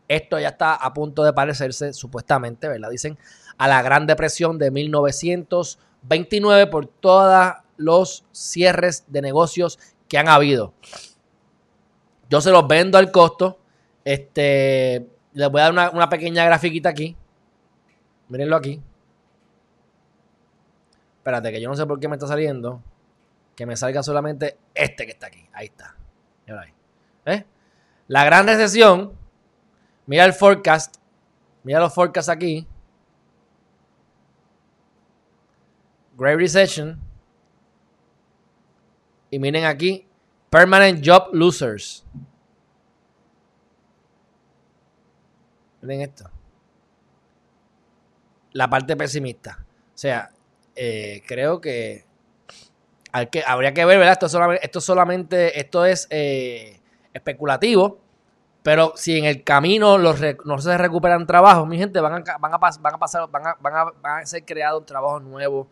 esto ya está a punto de parecerse, supuestamente, ¿verdad? Dicen, a la Gran Depresión de 1929 por todos los cierres de negocios que han habido. Yo se los vendo al costo. Este, les voy a dar una, pequeña grafiquita aquí. Mírenlo aquí. Espérate, que yo no sé por qué me está saliendo. Que me salga solamente este que está aquí. Ahí está. ¿Eh? La gran recesión. Mira el forecast. Mira los forecasts aquí. Great Recession. Y miren aquí, Permanent Job Losers. Miren esto. La parte pesimista. O sea, eh, creo que, que, habría que ver, ¿verdad? Esto solamente, esto, solamente, esto es eh, especulativo. Pero si en el camino los no se recuperan trabajos, mi gente, van a, van a, van a pasar, van a, van van a ser creados trabajos nuevos.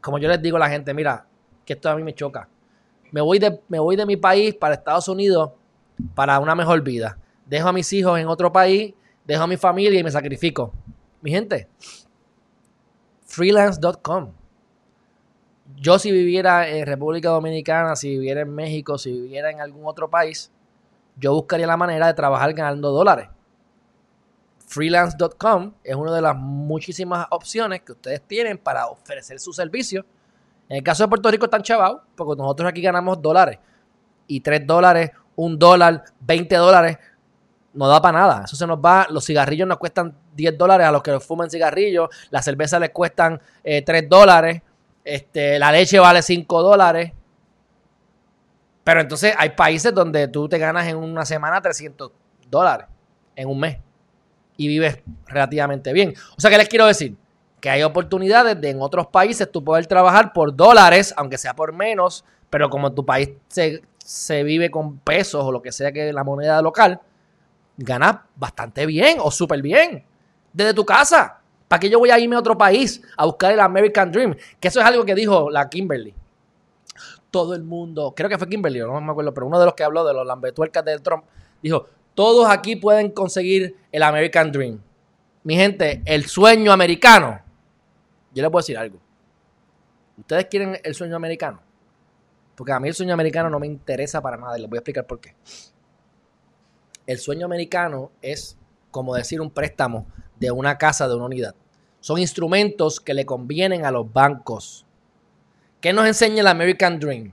Como yo les digo a la gente, mira, que esto a mí me choca. Me voy de, me voy de mi país para Estados Unidos para una mejor vida. Dejo a mis hijos en otro país, dejo a mi familia y me sacrifico. Mi gente, freelance.com. Yo si viviera en República Dominicana, si viviera en México, si viviera en algún otro país, yo buscaría la manera de trabajar ganando dólares. Freelance.com es una de las muchísimas opciones que ustedes tienen para ofrecer su servicio en el caso de Puerto Rico están chavados, porque nosotros aquí ganamos dólares. Y 3 dólares, 1 dólar, 20 dólares, no da para nada. Eso se nos va. Los cigarrillos nos cuestan 10 dólares a los que fuman cigarrillos. La cerveza les cuestan 3 eh, dólares. Este, la leche vale 5 dólares. Pero entonces hay países donde tú te ganas en una semana 300 dólares en un mes y vives relativamente bien. O sea, ¿qué les quiero decir? que hay oportunidades de en otros países tú poder trabajar por dólares, aunque sea por menos, pero como tu país se, vive con pesos o lo que sea que la moneda local, ganas bastante bien o súper bien desde tu casa. ¿Para qué yo voy a irme a otro país a buscar el American Dream? Que eso es algo que dijo la Kimberly. Todo el mundo, creo que fue Kimberly, no me acuerdo, pero uno de los que habló de los lambetuercas del Trump, dijo, todos aquí pueden conseguir el American Dream. Mi gente, el sueño americano yo les puedo decir algo. ¿Ustedes quieren el sueño americano? Porque a mí el sueño americano no me interesa para nada y les voy a explicar por qué. El sueño americano es como decir un préstamo de una casa, de una unidad. Son instrumentos que le convienen a los bancos. ¿Qué nos enseña el American Dream?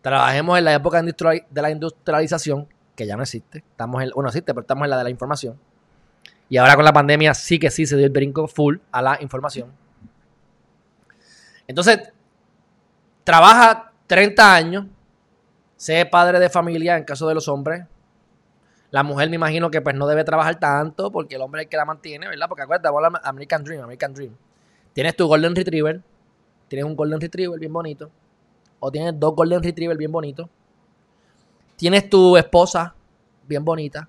Trabajemos en la época de la industrialización, que ya no existe. Estamos en, bueno, existe, pero estamos en la de la información. Y ahora con la pandemia sí que sí se dio el brinco full a la información. Entonces, trabaja 30 años, sé padre de familia en caso de los hombres. La mujer me imagino que pues no debe trabajar tanto porque el hombre es el que la mantiene, ¿verdad? Porque acuérdate, American Dream, American Dream. Tienes tu Golden Retriever, tienes un Golden Retriever bien bonito, o tienes dos Golden Retriever bien bonitos. Tienes tu esposa bien bonita,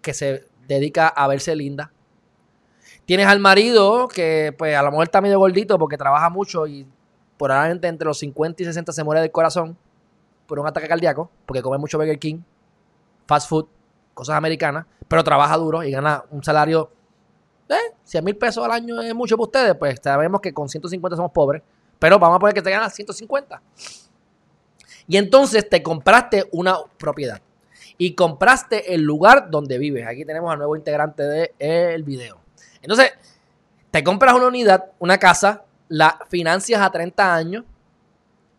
que se dedica a verse linda. Tienes al marido que, pues, a lo mejor está medio gordito porque trabaja mucho y probablemente entre los 50 y 60 se muere del corazón por un ataque cardíaco porque come mucho Burger King, fast food, cosas americanas, pero trabaja duro y gana un salario eh, 100 mil pesos al año es mucho para ustedes, pues sabemos que con 150 somos pobres, pero vamos a poner que te ganas 150. Y entonces te compraste una propiedad y compraste el lugar donde vives. Aquí tenemos al nuevo integrante del video. Entonces, te compras una unidad, una casa, la financias a 30 años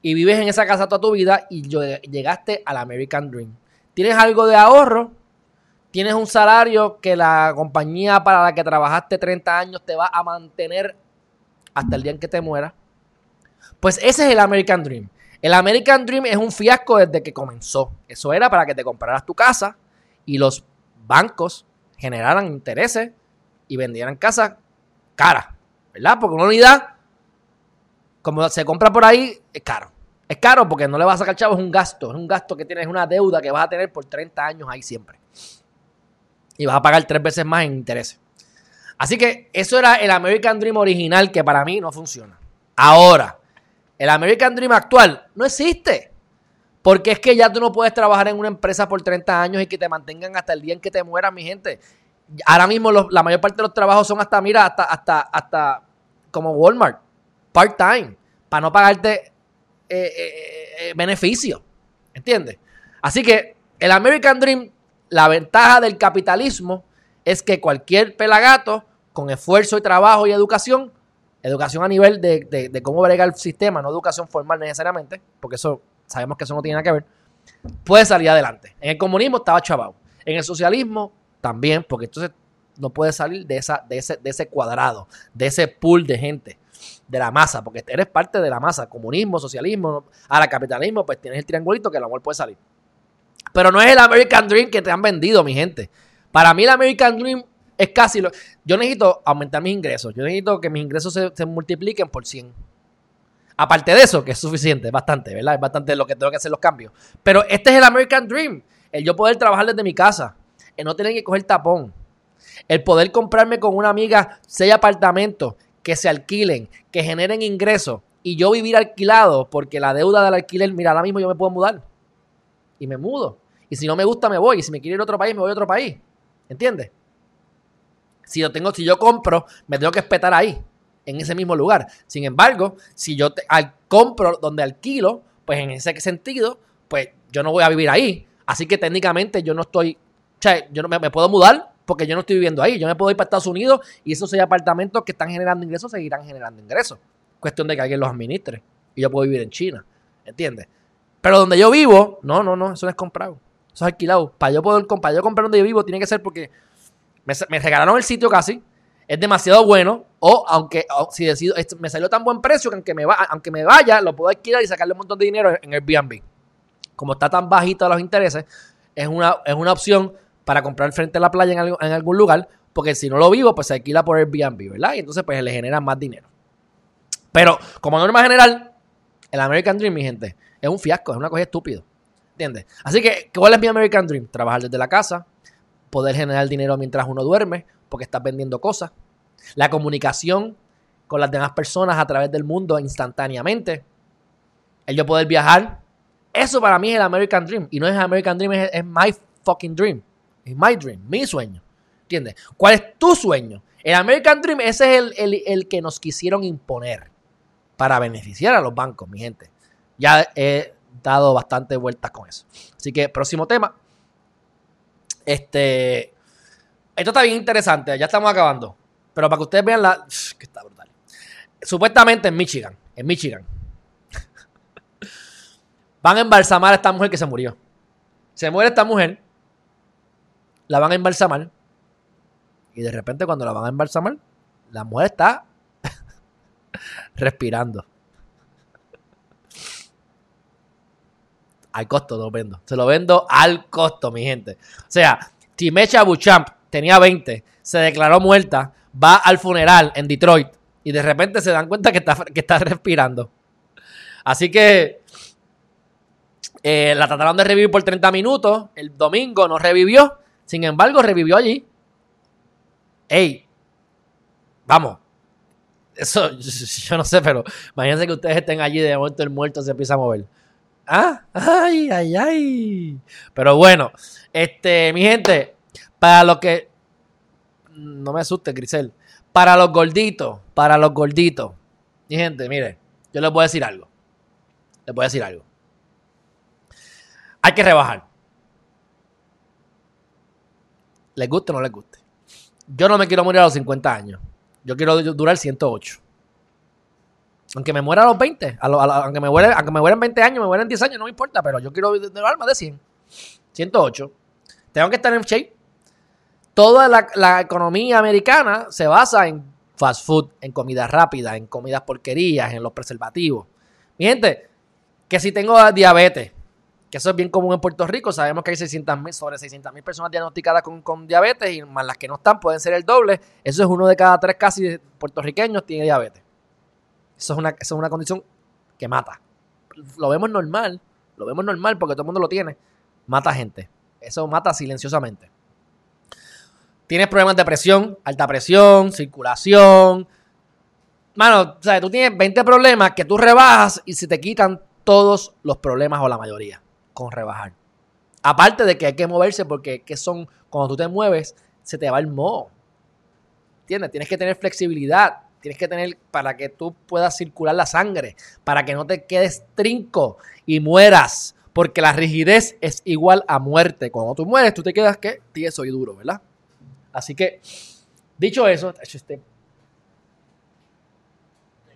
y vives en esa casa toda tu vida y llegaste al American Dream. Tienes algo de ahorro, tienes un salario que la compañía para la que trabajaste 30 años te va a mantener hasta el día en que te mueras. Pues ese es el American Dream. El American Dream es un fiasco desde que comenzó. Eso era para que te compraras tu casa y los bancos generaran intereses y vendieran casas caras, ¿verdad? Porque una unidad, como se compra por ahí, es caro. Es caro porque no le vas a sacar chavo, es un gasto. Es un gasto que tienes, una deuda que vas a tener por 30 años ahí siempre. Y vas a pagar tres veces más en intereses. Así que eso era el American Dream original que para mí no funciona. Ahora, el American Dream actual no existe. Porque es que ya tú no puedes trabajar en una empresa por 30 años y que te mantengan hasta el día en que te mueras, mi gente. Ahora mismo la mayor parte de los trabajos son hasta, mira, hasta, hasta, hasta como Walmart, part-time, para no pagarte eh, eh, eh, beneficio. ¿Entiendes? Así que el American Dream, la ventaja del capitalismo es que cualquier pelagato con esfuerzo y trabajo y educación, educación a nivel de, de cómo brega el sistema, no educación formal necesariamente, porque eso sabemos que eso no tiene nada que ver, puede salir adelante. En el comunismo estaba chavado. En el socialismo también, porque entonces no puede salir de, esa, de, ese, de ese cuadrado, de ese pool de gente, de la masa, porque eres parte de la masa. Comunismo, socialismo, ahora capitalismo, pues tienes el triangulito que el amor puede salir. Pero no es el American Dream que te han vendido, mi gente. Para mí el American Dream es casi lo... Yo necesito aumentar mis ingresos. Yo necesito que mis ingresos se, multipliquen por 100. Aparte de eso, que es suficiente, bastante, ¿verdad? Es bastante lo que tengo que hacer los cambios. Pero este es el American Dream. El yo poder trabajar desde mi casa. El no tener que coger tapón. El poder comprarme con una amiga seis apartamentos que se alquilen, que generen ingresos. Y yo vivir alquilado porque la deuda del alquiler, mira, ahora mismo yo me puedo mudar. Y me mudo. Y si no me gusta, me voy. Y si me quiero ir a otro país, me voy a otro país. ¿Entiendes? Si yo, tengo, si yo compro, me tengo que espetar ahí en ese mismo lugar. Sin embargo, si yo al, compro donde alquilo, pues en ese sentido, pues yo no voy a vivir ahí. Así que técnicamente yo no estoy, o sea, yo no me, me, puedo mudar porque yo no estoy viviendo ahí. Yo me puedo ir para Estados Unidos y esos seis apartamentos que están generando ingresos seguirán generando ingresos. Cuestión de que alguien los administre. Y yo puedo vivir en China. ¿Entiendes? Pero donde yo vivo, no, no, no, eso no es comprado. Eso es alquilado. Para yo poder para yo comprar donde yo vivo, tiene que ser porque me, regalaron el sitio casi es demasiado bueno o aunque si decido, me salió tan buen precio que aunque me, aunque me vaya, lo puedo alquilar y sacarle un montón de dinero en Airbnb. Como está tan bajito los intereses, es una, es una opción para comprar frente a la playa en, en algún lugar, porque si no lo vivo, pues se alquila por Airbnb, ¿verdad? Y entonces pues le genera más dinero. Pero como norma general, el American Dream, mi gente, es un fiasco, es una cosa estúpida. ¿Entiendes? Así que, ¿cuál es mi American Dream? Trabajar desde la casa, poder generar dinero mientras uno duerme, porque estás vendiendo cosas. La comunicación con las demás personas a través del mundo instantáneamente. El yo poder viajar. Eso para mí es el American Dream. Y no es American Dream, es, es my fucking dream. Es my dream, mi sueño. ¿Entiendes? ¿Cuál es tu sueño? El American Dream, ese es el, el, el, que nos quisieron imponer para beneficiar a los bancos, mi gente. Ya he dado bastante vueltas con eso. Así que, próximo tema. Este. Esto está bien interesante, ya estamos acabando. Pero para que ustedes vean la. que está brutal. Supuestamente en Michigan. En Michigan. (laughs) van a embalsamar a esta mujer que se murió. Se muere esta mujer. La van a embalsamar. Y de repente, cuando la van a embalsamar, la mujer está (laughs) respirando. Al costo lo vendo. Se lo vendo al costo, mi gente. O sea, Timecha Buchamp tenía 20, se declaró muerta, va al funeral en Detroit y de repente se dan cuenta que está, que está respirando. Así que eh, la trataron de revivir por 30 minutos, el domingo no revivió, sin embargo revivió allí. Ey, vamos. Eso (laughs) yo no sé, pero imagínense que ustedes estén allí de momento el muerto se empieza a mover. Ah, ay, ay, ay. Pero bueno, este, mi gente, para los que. No me asuste, Grisel. Para los gorditos, para los gorditos. Mi gente, mire, yo les voy a decir algo. Les voy a decir algo. Hay que rebajar. Les guste o no les guste. Yo no me quiero morir a los 50 años. Yo quiero durar 108. Aunque me muera a los 20, a lo, a lo, aunque, me muera, aunque me muera en 20 años, me muera en 10 años, no me importa, pero yo quiero durar más de 100. 108. Tengo que estar en shape. toda la, economía americana se basa en fast food, en comida rápida, en comidas porquerías, en los preservativos. Mi gente, que si tengo diabetes, que eso es bien común en Puerto Rico, sabemos que hay 600 mil, sobre 600 mil personas diagnosticadas con, con, diabetes y más las que no están pueden ser el doble. Eso es uno de cada tres casi puertorriqueños tiene diabetes. Eso es una, eso es una condición que mata. Lo vemos normal, lo vemos normal porque todo el mundo lo tiene. Mata gente. Eso mata silenciosamente. Tienes problemas de presión, alta presión, circulación. Mano, o sea, tú tienes 20 problemas que tú rebajas y se te quitan todos los problemas o la mayoría con rebajar. Aparte de que hay que moverse porque que son, cuando tú te mueves, se te va el moho. ¿Entiendes? Tienes que tener flexibilidad. Tienes que tener para que tú puedas circular la sangre, para que no te quedes trinco y mueras, porque la rigidez es igual a muerte. Cuando tú mueres, tú te quedas que tieso y duro, ¿verdad? Así que, dicho eso, este,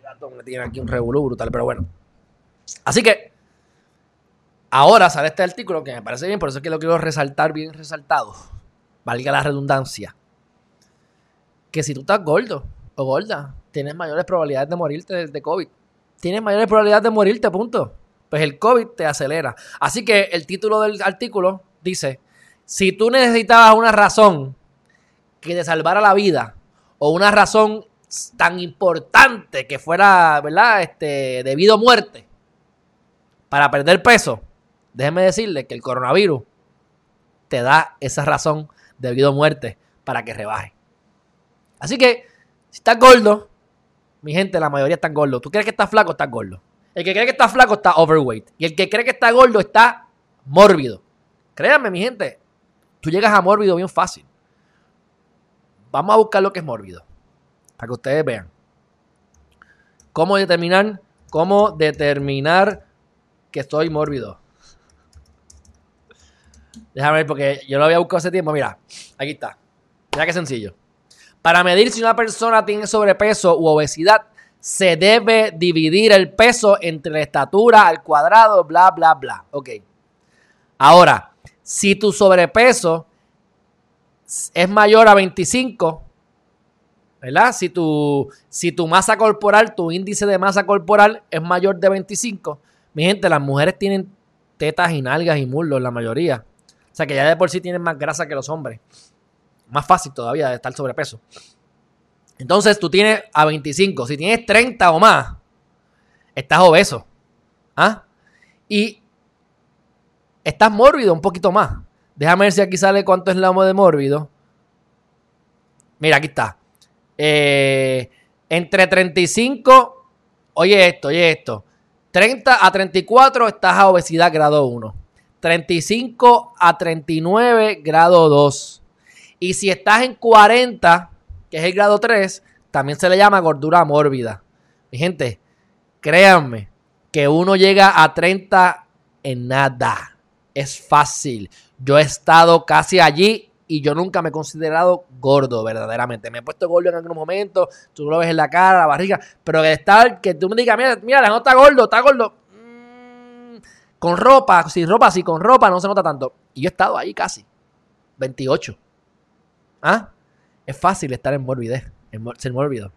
gato me tiene aquí un revolú brutal, pero bueno. Así que, ahora sale este artículo que me parece bien, por eso es que lo quiero resaltar bien resaltado. Valga la redundancia. Que si tú estás gordo o gorda, tienes mayores probabilidades de morirte de COVID. Tienes mayores probabilidades de morirte, punto. Pues el COVID te acelera. Así que el título del artículo dice, si tú necesitabas una razón que te salvara la vida o una razón tan importante que fuera, ¿verdad? Este, debido a muerte para perder peso, déjeme decirle que el coronavirus te da esa razón debido a muerte para que rebaje. Así que, si estás gordo, mi gente, la mayoría están gordos. ¿Tú crees que estás flaco? Estás gordo. El que cree que está flaco está overweight. Y el que cree que está gordo está mórbido. Créanme, mi gente, tú llegas a mórbido bien fácil. Vamos a buscar lo que es mórbido. Para que ustedes vean. ¿Cómo determinar? ¿Cómo determinar que estoy mórbido? Déjame ver, porque yo lo había buscado hace tiempo. Mira, aquí está. Mira qué sencillo. Para medir si una persona tiene sobrepeso u obesidad, se debe dividir el peso entre la estatura al cuadrado, bla, bla, bla. Ok. Ahora, si tu sobrepeso es mayor a 25, ¿verdad? Si tu, si tu masa corporal, tu índice de masa corporal es mayor de 25, mi gente, las mujeres tienen tetas y nalgas y muslos, la mayoría. O sea que ya de por sí tienen más grasa que los hombres. Más fácil todavía de estar sobrepeso. Entonces tú tienes a 25. Si tienes 30 o más, estás obeso. ¿Ah? Y estás mórbido un poquito más. Déjame ver si aquí sale cuánto es la de mórbido. Mira, aquí está. Eh, entre 35, oye esto, oye esto. 30 a 34 estás a obesidad grado 1. 35 a 39 grado 2. Y si estás en 40, que es el grado 3, también se le llama gordura mórbida. Mi gente, créanme que uno llega a 30 en nada. Es fácil. Yo he estado casi allí y yo nunca me he considerado gordo, verdaderamente. Me he puesto gordo en algún momento, tú lo ves en la cara, la barriga, pero estar, que tú me digas, mira, mira, no está gordo, está gordo. Mm, con ropa, sin ropa, sí, con ropa no se nota tanto. Y yo he estado ahí casi, 28. ¿Ah? Es fácil estar en morbidez, en ser mórbido.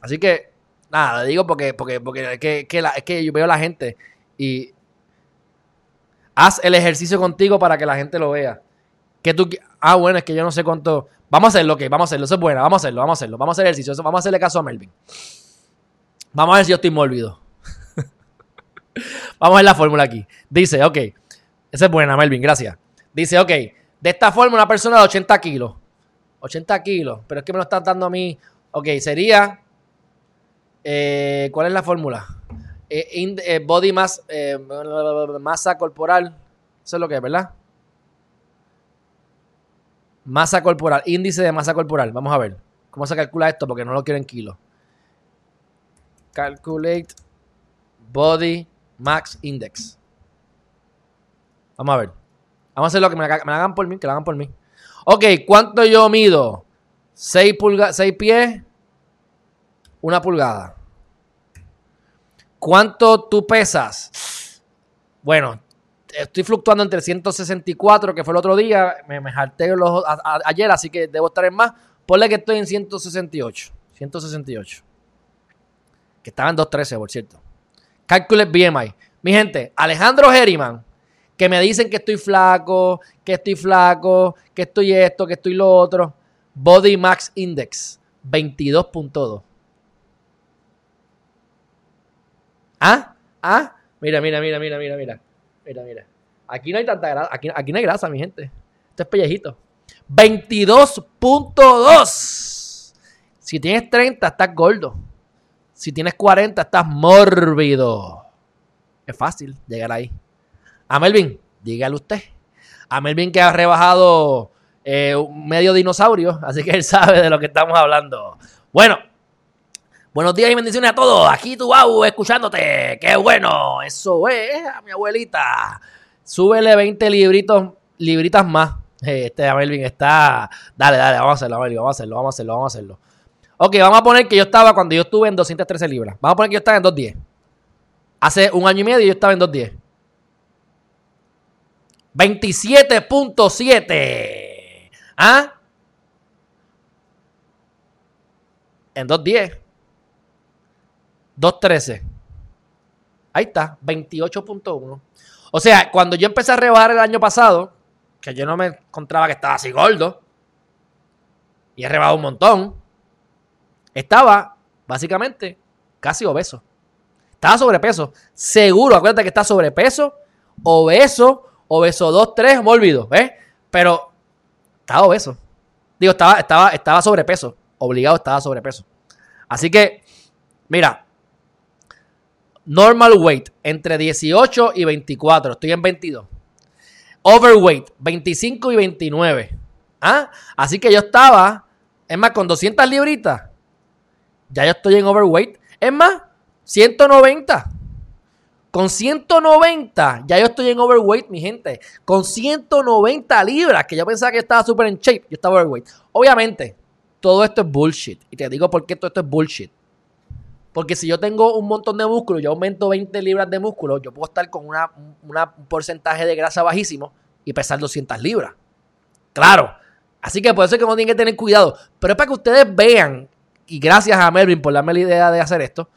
Así que, nada, digo porque, porque, porque es que, es que yo veo a la gente y haz el ejercicio contigo para que la gente lo vea. Que tú, ah, bueno, es que yo no sé cuánto. Vamos a hacerlo, ok, vamos a hacerlo, eso es bueno, vamos a hacerlo, vamos a hacerlo, vamos a hacer ejercicio, vamos a hacerle caso a Melvin. Vamos a ver si yo estoy mórbido. (laughs) vamos a ver la fórmula aquí. Dice, ok, esa es buena, Melvin, gracias. Dice, ok, de esta forma una persona de 80 kilos. 80 kilos, pero es que me lo están dando a mí. Ok, sería. Eh, ¿Cuál es la fórmula? Eh, eh, body mass, masa corporal. Eso es lo que es, ¿verdad? Masa corporal, índice de masa corporal. Vamos a ver cómo se calcula esto porque no lo quiero en kilos. Calculate Body Max Index. Vamos a ver. Vamos a hacer lo que me, hagan por mí, que lo hagan por mí. Ok, ¿cuánto yo mido? 6, pulga 6 pies, una pulgada. ¿Cuánto tú pesas? Bueno, estoy fluctuando entre 164, que fue el otro día. Me, me los, ayer, así que debo estar en más. Ponle que estoy en 168. 168. Que estaba en 213, por cierto. Cálcules BMI. Mi gente, Alejandro Herriman, que me dicen que estoy flaco, que estoy flaco, que estoy esto, que estoy lo otro. Body Max Index, 22.2. ¿Ah? ¿Ah? Mira, mira, mira, mira, mira, mira. Mira, mira. Aquí no hay tanta grasa. Aquí, aquí no hay grasa, mi gente. Esto es pellejito. 22.2. Si tienes 30, estás gordo. Si tienes 40, estás mórbido. Es fácil llegar ahí. A Melvin, dígale usted. A Melvin que ha rebajado eh, medio dinosaurio, así que él sabe de lo que estamos hablando. Bueno, buenos días y bendiciones a todos. Aquí tu Bau escuchándote. Qué bueno. Eso es, a mi abuelita. Súbele 20 libritos, libritas más. Eh, Este a Melvin está. Dale, dale, vamos a hacerlo, Melvin. Vamos a hacerlo, vamos a hacerlo, vamos a hacerlo. Ok, vamos a poner que yo estaba cuando yo estuve en 213 libras. Vamos a poner que yo estaba en 210. Hace un año y medio yo estaba en 210. 27.7. ¿Ah? En 210. 213. Ahí está, 28.1. O sea, cuando yo empecé a rebajar el año pasado, que yo no me encontraba que estaba así gordo, y he rebajado un montón, estaba básicamente casi obeso. Estaba sobrepeso. Seguro, acuérdate que está sobrepeso, obeso, obeso 2, 3, me olvido, ¿ves? Pero estaba obeso. Digo, estaba, estaba, estaba sobrepeso. Obligado estaba sobrepeso. Así que, mira, normal weight entre 18 y 24. Estoy en 22. Overweight 25 y 29. ¿Ah? Así que yo estaba, es más, con 200 libritas. Ya yo estoy en overweight. Es más, 190. Con 190, ya yo estoy en overweight, mi gente. Con 190 libras, que yo pensaba que estaba súper en shape, yo estaba overweight. Obviamente, todo esto es bullshit. Y te digo por qué todo esto es bullshit. Porque si yo tengo un montón de músculo, yo aumento 20 libras de músculo, yo puedo estar con una, una- un porcentaje de grasa bajísimo y pesar 200 libras. Claro. Así que por eso es que uno tiene que tener cuidado. Pero es para que ustedes vean, y gracias a Melvin por darme la idea de hacer esto,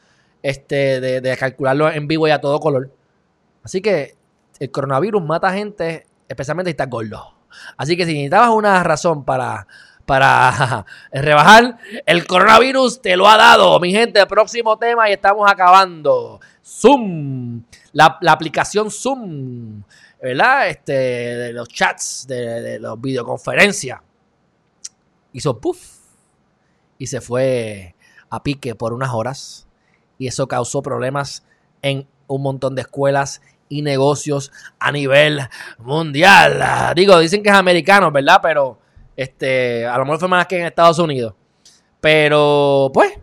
este, de, de calcularlo en vivo y a todo color. Así que el coronavirus mata gente, especialmente si estás gordo. Así que si necesitabas una razón para, para (laughs) rebajar, el coronavirus te lo ha dado. Mi gente, próximo tema y estamos acabando. Zoom, la, la aplicación Zoom, ¿verdad? Este, de los chats, de, de los videoconferencias. Hizo puff y se fue a pique por unas horas. Y eso causó problemas en un montón de escuelas y negocios a nivel mundial. Ah, Digo, dicen que es americano, ¿verdad? Pero este, a lo mejor fue más que en Estados Unidos. Pero, pues,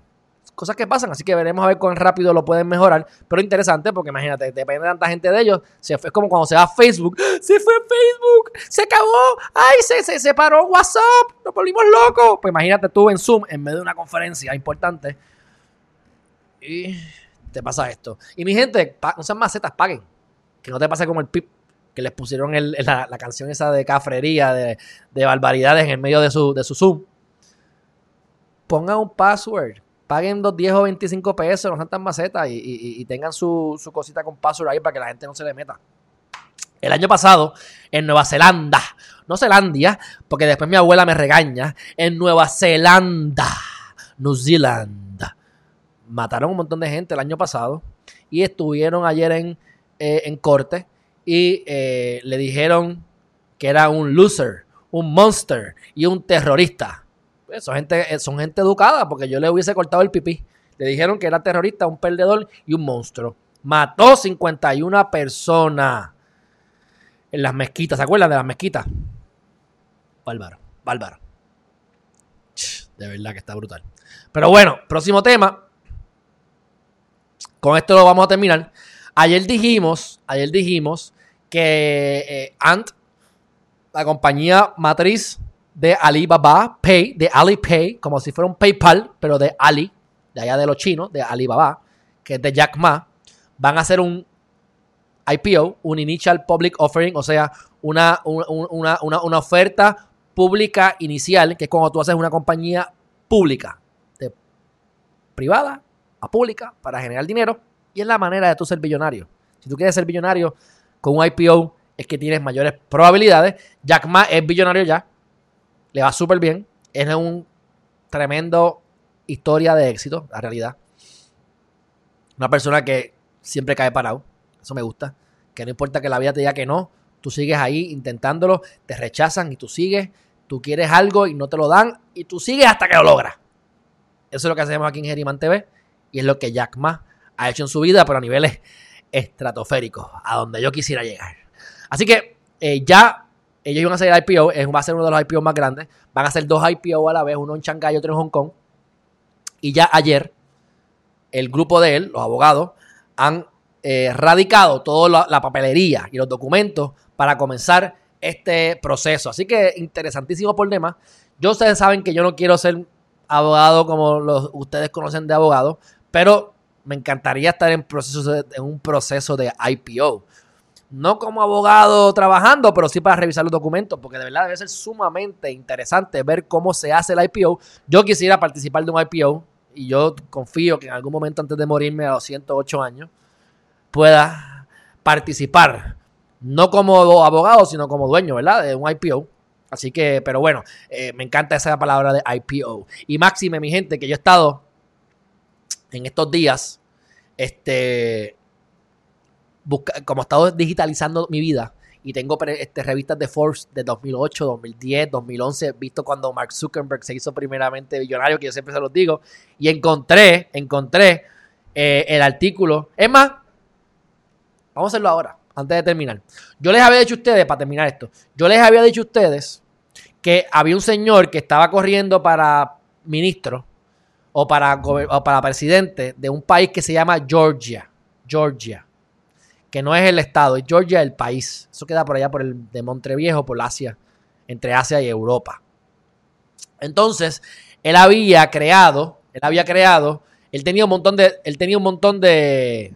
cosas que pasan, así que veremos a ver cuán rápido lo pueden mejorar. Pero interesante, porque imagínate, depende de tanta gente de ellos. Se fue, es como cuando se va a Facebook. Se fue Facebook, se acabó. Ay, se, se, se paró WhatsApp, nos volvimos locos. Pues imagínate tú en Zoom, en medio de una conferencia importante. Te pasa esto. Y mi gente, no sean macetas, paguen. Que no te pase como el pip que les pusieron el- la, canción esa de cafrería, de, de barbaridades en el medio de su, de su Zoom. Pongan un password. Paguen 2, 10 o 25 pesos, no sean tan macetas y, y- y tengan su, su cosita con password ahí para que la gente no se le meta. El año pasado, en Nueva Zelanda, no Zelandia, porque después mi abuela me regaña, en Nueva Zelanda, New Zealand, mataron un montón de gente el año pasado y estuvieron ayer en, eh, en corte y eh, le dijeron que era un loser, un monster y un terrorista. Pues, son, gente, eh, son gente educada porque yo le hubiese cortado el pipí. Le dijeron que era terrorista, un perdedor y un monstruo. Mató 51 personas en las mezquitas. ¿Se acuerdan de las mezquitas? Bárbaro, bárbaro. De verdad que está brutal. Pero bueno, próximo tema. Con esto lo vamos a terminar. Ayer dijimos, ayer dijimos que eh, Ant, la compañía matriz de Alibaba Pay, de Alipay, como si fuera un PayPal, pero de Ali, de allá de los chinos, de Alibaba, que es de Jack Ma, van a hacer un IPO, un Initial Public Offering, o sea, una, una, una, una oferta pública inicial, que es cuando tú haces una compañía pública, de privada pública, para generar dinero, y es la manera de tú ser billonario. Si tú quieres ser billonario con un IPO, es que tienes mayores probabilidades. Jack Ma es billonario ya, le va súper bien, es un tremendo historia de éxito, la realidad. Una persona que siempre cae parado, eso me gusta, que no importa que la vida te diga que no, tú sigues ahí intentándolo, te rechazan y tú sigues, tú quieres algo y no te lo dan y tú sigues hasta que lo logras. Eso es lo que hacemos aquí en Geriman TV y es lo que Jack Ma ha hecho en su vida, pero a niveles estratosféricos, a donde yo quisiera llegar. Así que eh, ya ellos iban a hacer el IPO, va a ser uno de los IPO más grandes, van a hacer dos IPO a la vez, uno en Shanghái y otro en Hong Kong. Y ya ayer, el grupo de él, los abogados, han eh, radicado toda la, papelería y los documentos para comenzar este proceso. Así que interesantísimo por demás. Yo ustedes saben que yo no quiero ser abogado como los, ustedes conocen de abogado, pero me encantaría estar en, proceso en un proceso de IPO. No como abogado trabajando, pero sí para revisar los documentos, porque de verdad debe ser sumamente interesante ver cómo se hace el IPO. Yo quisiera participar de un IPO y yo confío que en algún momento antes de morirme a los 108 años pueda participar, no como abogado, sino como dueño, ¿verdad? De un IPO. Así que, pero bueno, eh, me encanta esa palabra de IPO. Y máxime, mi gente, que yo he estado en estos días, este, como he estado digitalizando mi vida y tengo este, revistas de Forbes de 2008, 2010, 2011, visto cuando Mark Zuckerberg se hizo primeramente billonario, que yo siempre se los digo, y encontré, encontré eh, el artículo. Es más, vamos a hacerlo ahora, antes de terminar. Yo les había dicho a ustedes, para terminar esto, yo les había dicho a ustedes que había un señor que estaba corriendo para ministro o para, para presidente de un país que se llama Georgia. Georgia que no es el estado, es Georgia el país. Eso queda por allá por el de Montreviejo, por Asia, entre Asia y Europa. Entonces, él había creado, él había creado, él tenía un montón de, él tenía un montón de,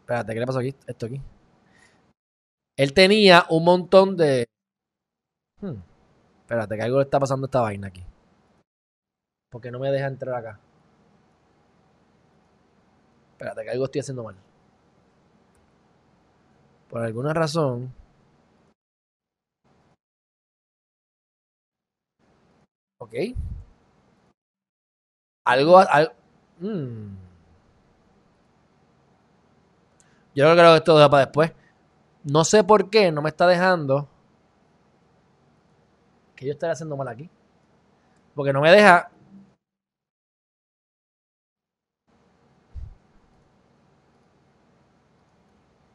espérate, ¿qué le pasó aquí? Esto aquí. Él tenía un montón de, hmm, espérate, que algo le está pasando a esta vaina aquí. Porque no me deja entrar acá. Espérate, que algo estoy haciendo mal por alguna razón, ok, algo, mm. yo creo que esto deja para después. No sé por qué no me está dejando que yo esté haciendo mal aquí. Porque no me deja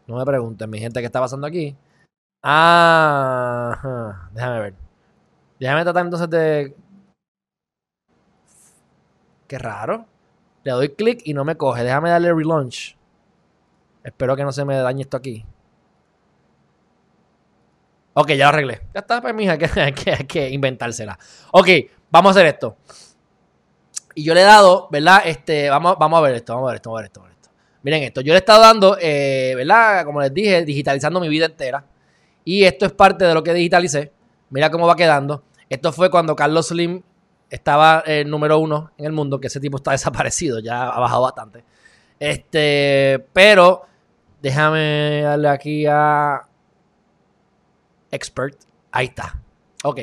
No me pregunten, mi gente, ¿qué está pasando aquí? Ah, déjame ver. Déjame tratar entonces de... Qué raro. Le doy clic y no me coge. Déjame darle relaunch. Espero que no se me dañe esto aquí. Ok, ya lo arreglé. Ya está, pues, mija, (laughs) que hay que, que inventársela. Ok, vamos a hacer esto. Y yo le he dado, ¿verdad? Este, vamos, vamos a ver esto, vamos a ver esto, vamos a ver esto. Miren esto, yo le he estado dando, eh, ¿verdad? Como les dije, digitalizando mi vida entera. Y esto es parte de lo que digitalicé. Mira cómo va quedando. Esto fue cuando Carlos Slim estaba el número uno en el mundo, que ese tipo está (laughs) desaparecido, ya ha bajado bastante. Este, pero déjame darle aquí a Expert. Ahí está. Ok.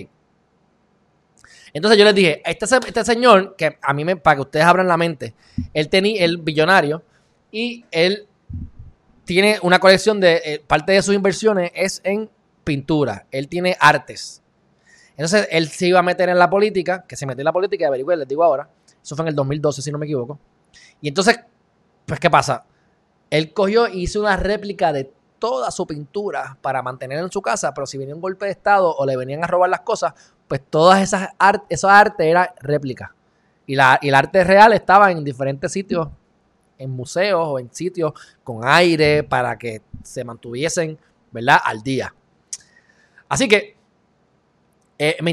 Entonces yo les dije, este, este señor, que a mí me, para que ustedes abran la mente, él tenía, el billonario, y él tiene una colección de, eh, parte de sus inversiones es en pintura, él tiene artes. Entonces él se iba a meter en la política, que se metió en la política, averigüe, les digo ahora, eso fue en el 2012 si no me equivoco. Y entonces, pues ¿qué pasa? Él cogió y hizo una réplica de toda su pintura para mantener en su casa, pero si venía un golpe de estado o le venían a robar las cosas, pues todas esas art, esos arte era réplica. Y, la, y el arte real estaba en diferentes sitios en museos o en sitios con aire para que se mantuviesen, ¿verdad? Al día. Así que eh, me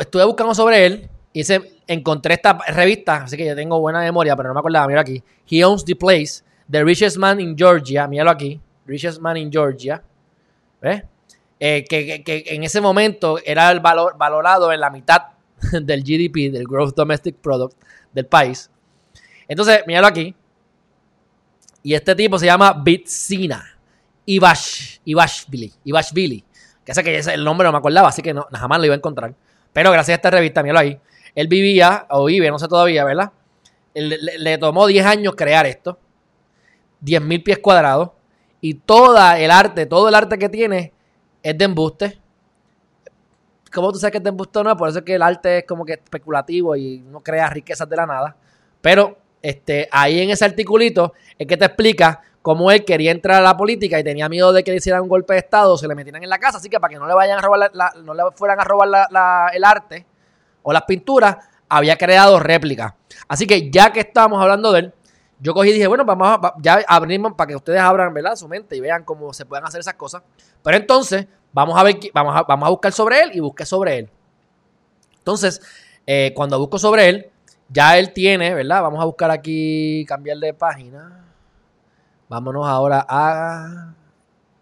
estuve buscando sobre él y se, encontré esta revista, así que yo tengo buena memoria, pero no me acordaba, mira aquí. He Owns the Place, The Richest Man in Georgia, míralo aquí, richest man in Georgia, ¿ves? Eh, que, que- que en ese momento era el valor, valorado en la mitad (laughs) del GDP, del Gross Domestic Product del país. Entonces, míralo aquí. Y este tipo se llama Bitsina Ivash, Ivashvili, Ivashvili. Que sé que ese- el nombre no me acordaba, así que no, jamás lo iba a encontrar. Pero gracias a esta revista, míralo ahí. Él vivía, o vive, no sé todavía, ¿verdad? Le tomó 10 años crear esto. 10.000 pies cuadrados. Y toda el arte, todo el arte que tiene es de embuste. ¿Cómo tú sabes que es de embuste o no? Por eso es que el arte es como que especulativo y no crea riquezas de la nada. Pero este, ahí en ese articulito es que te explica cómo él quería entrar a la política y tenía miedo de que le hicieran un golpe de estado se le metieran en la casa. Así que para que no le vayan a robar la- no le fueran a robar el arte o las pinturas, había creado réplicas. Así que ya que estamos hablando de él, yo cogí y dije, bueno, vamos a, ya para que ustedes abran ¿verdad? su mente y vean cómo se pueden hacer esas cosas. Pero entonces, vamos a ver, vamos a buscar sobre él y busqué sobre él. Entonces, eh, cuando busco sobre él, ya él tiene, ¿verdad? Vamos a buscar aquí, cambiar de página. Vámonos ahora a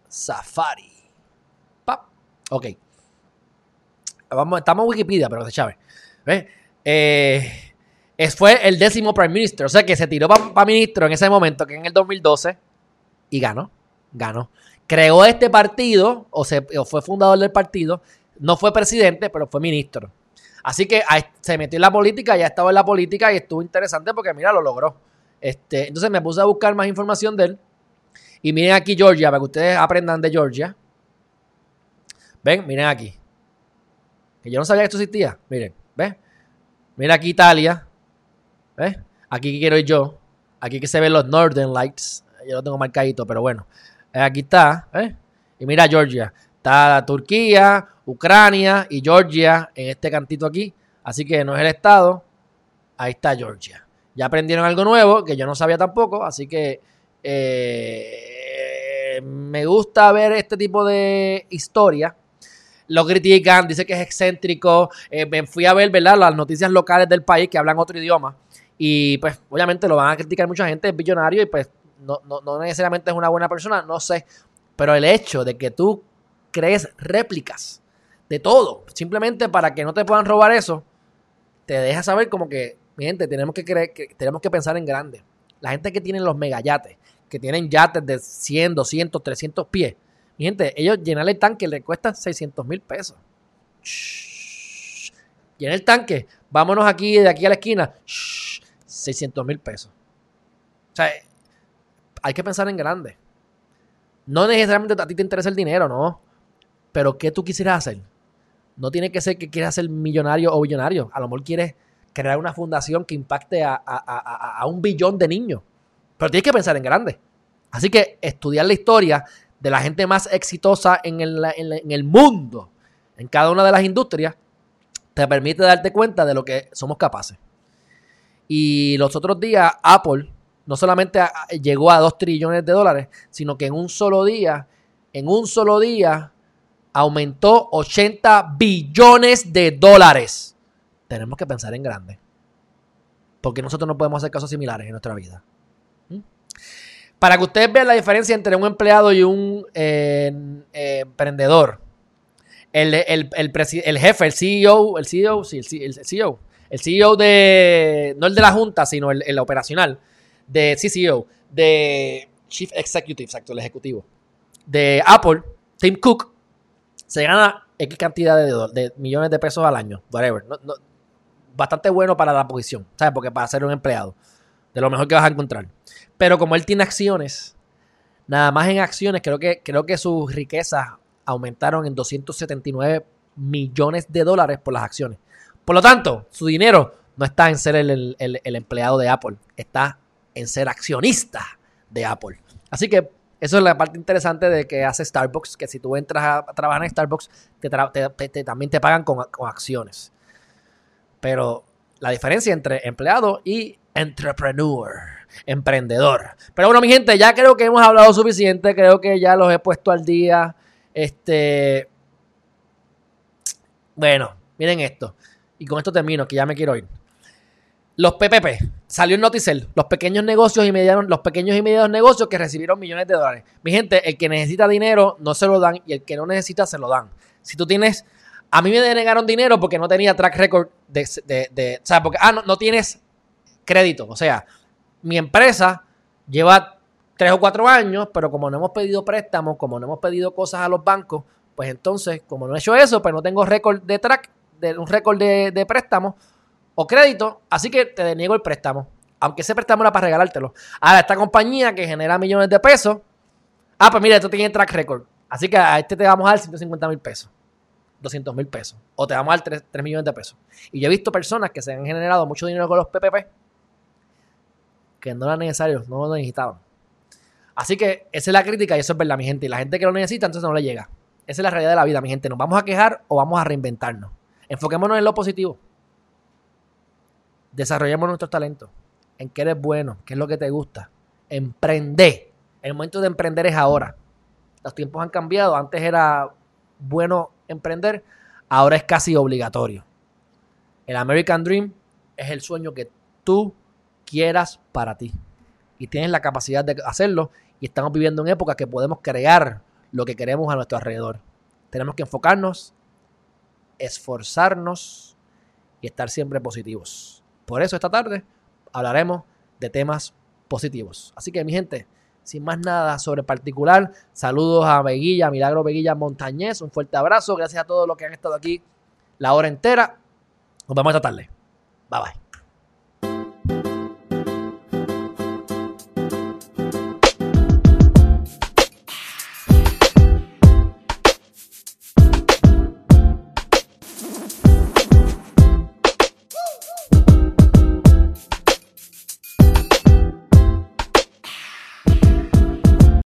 Safari. Pap. Ok. Vamos, estamos en Wikipedia, pero se chave. ¿Ves? Eh, es, fue el décimo Prime Minister. O sea que se tiró para ministro en ese momento, que en el 2012, y ganó. Ganó. Creó este partido, o, se, o fue fundador del partido. No fue presidente, pero fue ministro. Así que se metió en la política, ya estaba en la política y estuvo interesante porque, mira, lo logró. Este, entonces me puse a buscar más información de él. Y miren aquí Georgia, para que ustedes aprendan de Georgia. Ven, miren aquí. Que yo no sabía que esto existía. Miren, ¿ves? Mira aquí Italia. ¿Ves? Aquí quiero ir yo. Aquí que se ven los Northern Lights. Yo lo tengo marcadito, pero bueno. Eh, Aquí está. Y mira Georgia. Está Turquía, Ucrania y Georgia en este cantito aquí. Así que no es el estado. Ahí está Georgia. Ya aprendieron algo nuevo que yo no sabía tampoco. Así que eh, me gusta ver este tipo de historia lo critican, dice que es excéntrico. Eh, me fui a ver, ¿verdad? Las noticias locales del país que hablan otro idioma. Y pues, obviamente lo van a criticar mucha gente, es billonario y pues no, no, no necesariamente es una buena persona, no sé. Pero el hecho de que tú crees réplicas de todo, simplemente para que no te puedan robar eso, te deja saber como que, mi gente, tenemos que, creer, que tenemos que pensar en grande. La gente que tiene los megayates, que tienen yates de 100, 200, 300 pies, mi gente, ellos llenar el tanque le cuesta 600 mil pesos. Shhh. Llena el tanque. Vámonos aquí, de aquí a la esquina. Shhh. 600 mil pesos. O sea, hay que pensar en grande. No necesariamente a ti te interesa el dinero, no. Pero ¿qué tú quisieras hacer? No tiene que ser que quieras ser millonario o billonario. A lo mejor quieres crear una fundación que impacte a, a- a- a un billón de niños. Pero tienes que pensar en grande. Así que estudiar la historia de la gente más exitosa en el, en en el mundo, en cada una de las industrias, te permite darte cuenta de lo que somos capaces. Y los otros días, Apple no solamente llegó a 2 trillones de dólares, sino que en un solo día, en un solo día, aumentó 80 billones de dólares. Tenemos que pensar en grande. Porque nosotros no podemos hacer casos similares en nuestra vida. ¿Mm? Para que ustedes vean la diferencia entre un empleado y un eh, eh, emprendedor. El, el- el jefe, el CEO, el CEO, sí, el, CEO. El CEO de, no el de la junta, sino el, operacional, de CCO, de Chief Executive, exacto, el ejecutivo, de Apple, Tim Cook, se gana X cantidad de, millones de pesos al año, whatever. Bastante bueno para la posición, ¿sabes? Porque para ser un empleado, de lo mejor que vas a encontrar. Pero como él tiene acciones, nada más en acciones, creo que, creo que sus riquezas aumentaron en 279 millones de dólares por las acciones. Por lo tanto, su dinero no está en ser el empleado de Apple, está en ser accionista de Apple. Así que eso es la parte interesante de que hace Starbucks, que si tú entras a, trabajar en Starbucks, te- también te pagan con, con acciones. Pero la diferencia entre empleado y entrepreneur, emprendedor. Pero bueno, mi gente, ya creo que hemos hablado suficiente, creo que ya los he puesto al día. Este. Bueno, miren esto. Y con esto termino, que ya me quiero ir. Los PPP, salió en Noticel, los pequeños negocios y medianos, los pequeños y medianos negocios que recibieron millones de dólares. Mi gente, el que necesita dinero no se lo dan y el que no necesita se lo dan. Si tú tienes, a mí me denegaron dinero porque no tenía track record de, de, o sea, porque, ah, no, no tienes crédito. O sea, mi empresa lleva tres o cuatro años, pero como no hemos pedido préstamos, como no hemos pedido cosas a los bancos, pues entonces, como no he hecho eso, pues no tengo récord de track, de, un récord de, de préstamo o crédito, así que te deniego el préstamo. Aunque ese préstamo era para regalártelo. Ahora, esta compañía que genera millones de pesos, ah, pues mira, esto tiene track record. Así que a este te vamos a dar 150 mil pesos, 200 mil pesos, o te vamos a dar 3, 3 millones de pesos. Y yo he visto personas que se han generado mucho dinero con los PPP que no era necesario, no lo necesitaban. Así que esa es la crítica y eso es verdad, mi gente. Y la gente que lo necesita, entonces no le llega. Esa es la realidad de la vida, mi gente. ¿Nos vamos a quejar o vamos a reinventarnos? Enfoquémonos en lo positivo. Desarrollemos nuestros talentos. En qué eres bueno, qué es lo que te gusta. Emprende. El momento de emprender es ahora. Los tiempos han cambiado. Antes era bueno emprender, ahora es casi obligatorio. El American Dream es el sueño que tú quieras para ti. Y tienes la capacidad de hacerlo. Y estamos viviendo en épocas que podemos crear lo que queremos a nuestro alrededor. Tenemos que enfocarnos, esforzarnos y estar siempre positivos. Por eso esta tarde hablaremos de temas positivos. Así que mi gente, sin más nada sobre particular, saludos a Veguilla, Milagro Veguilla Montañez, un fuerte abrazo, gracias a todos los que han estado aquí la hora entera. Nos vemos esta tarde. Bye bye.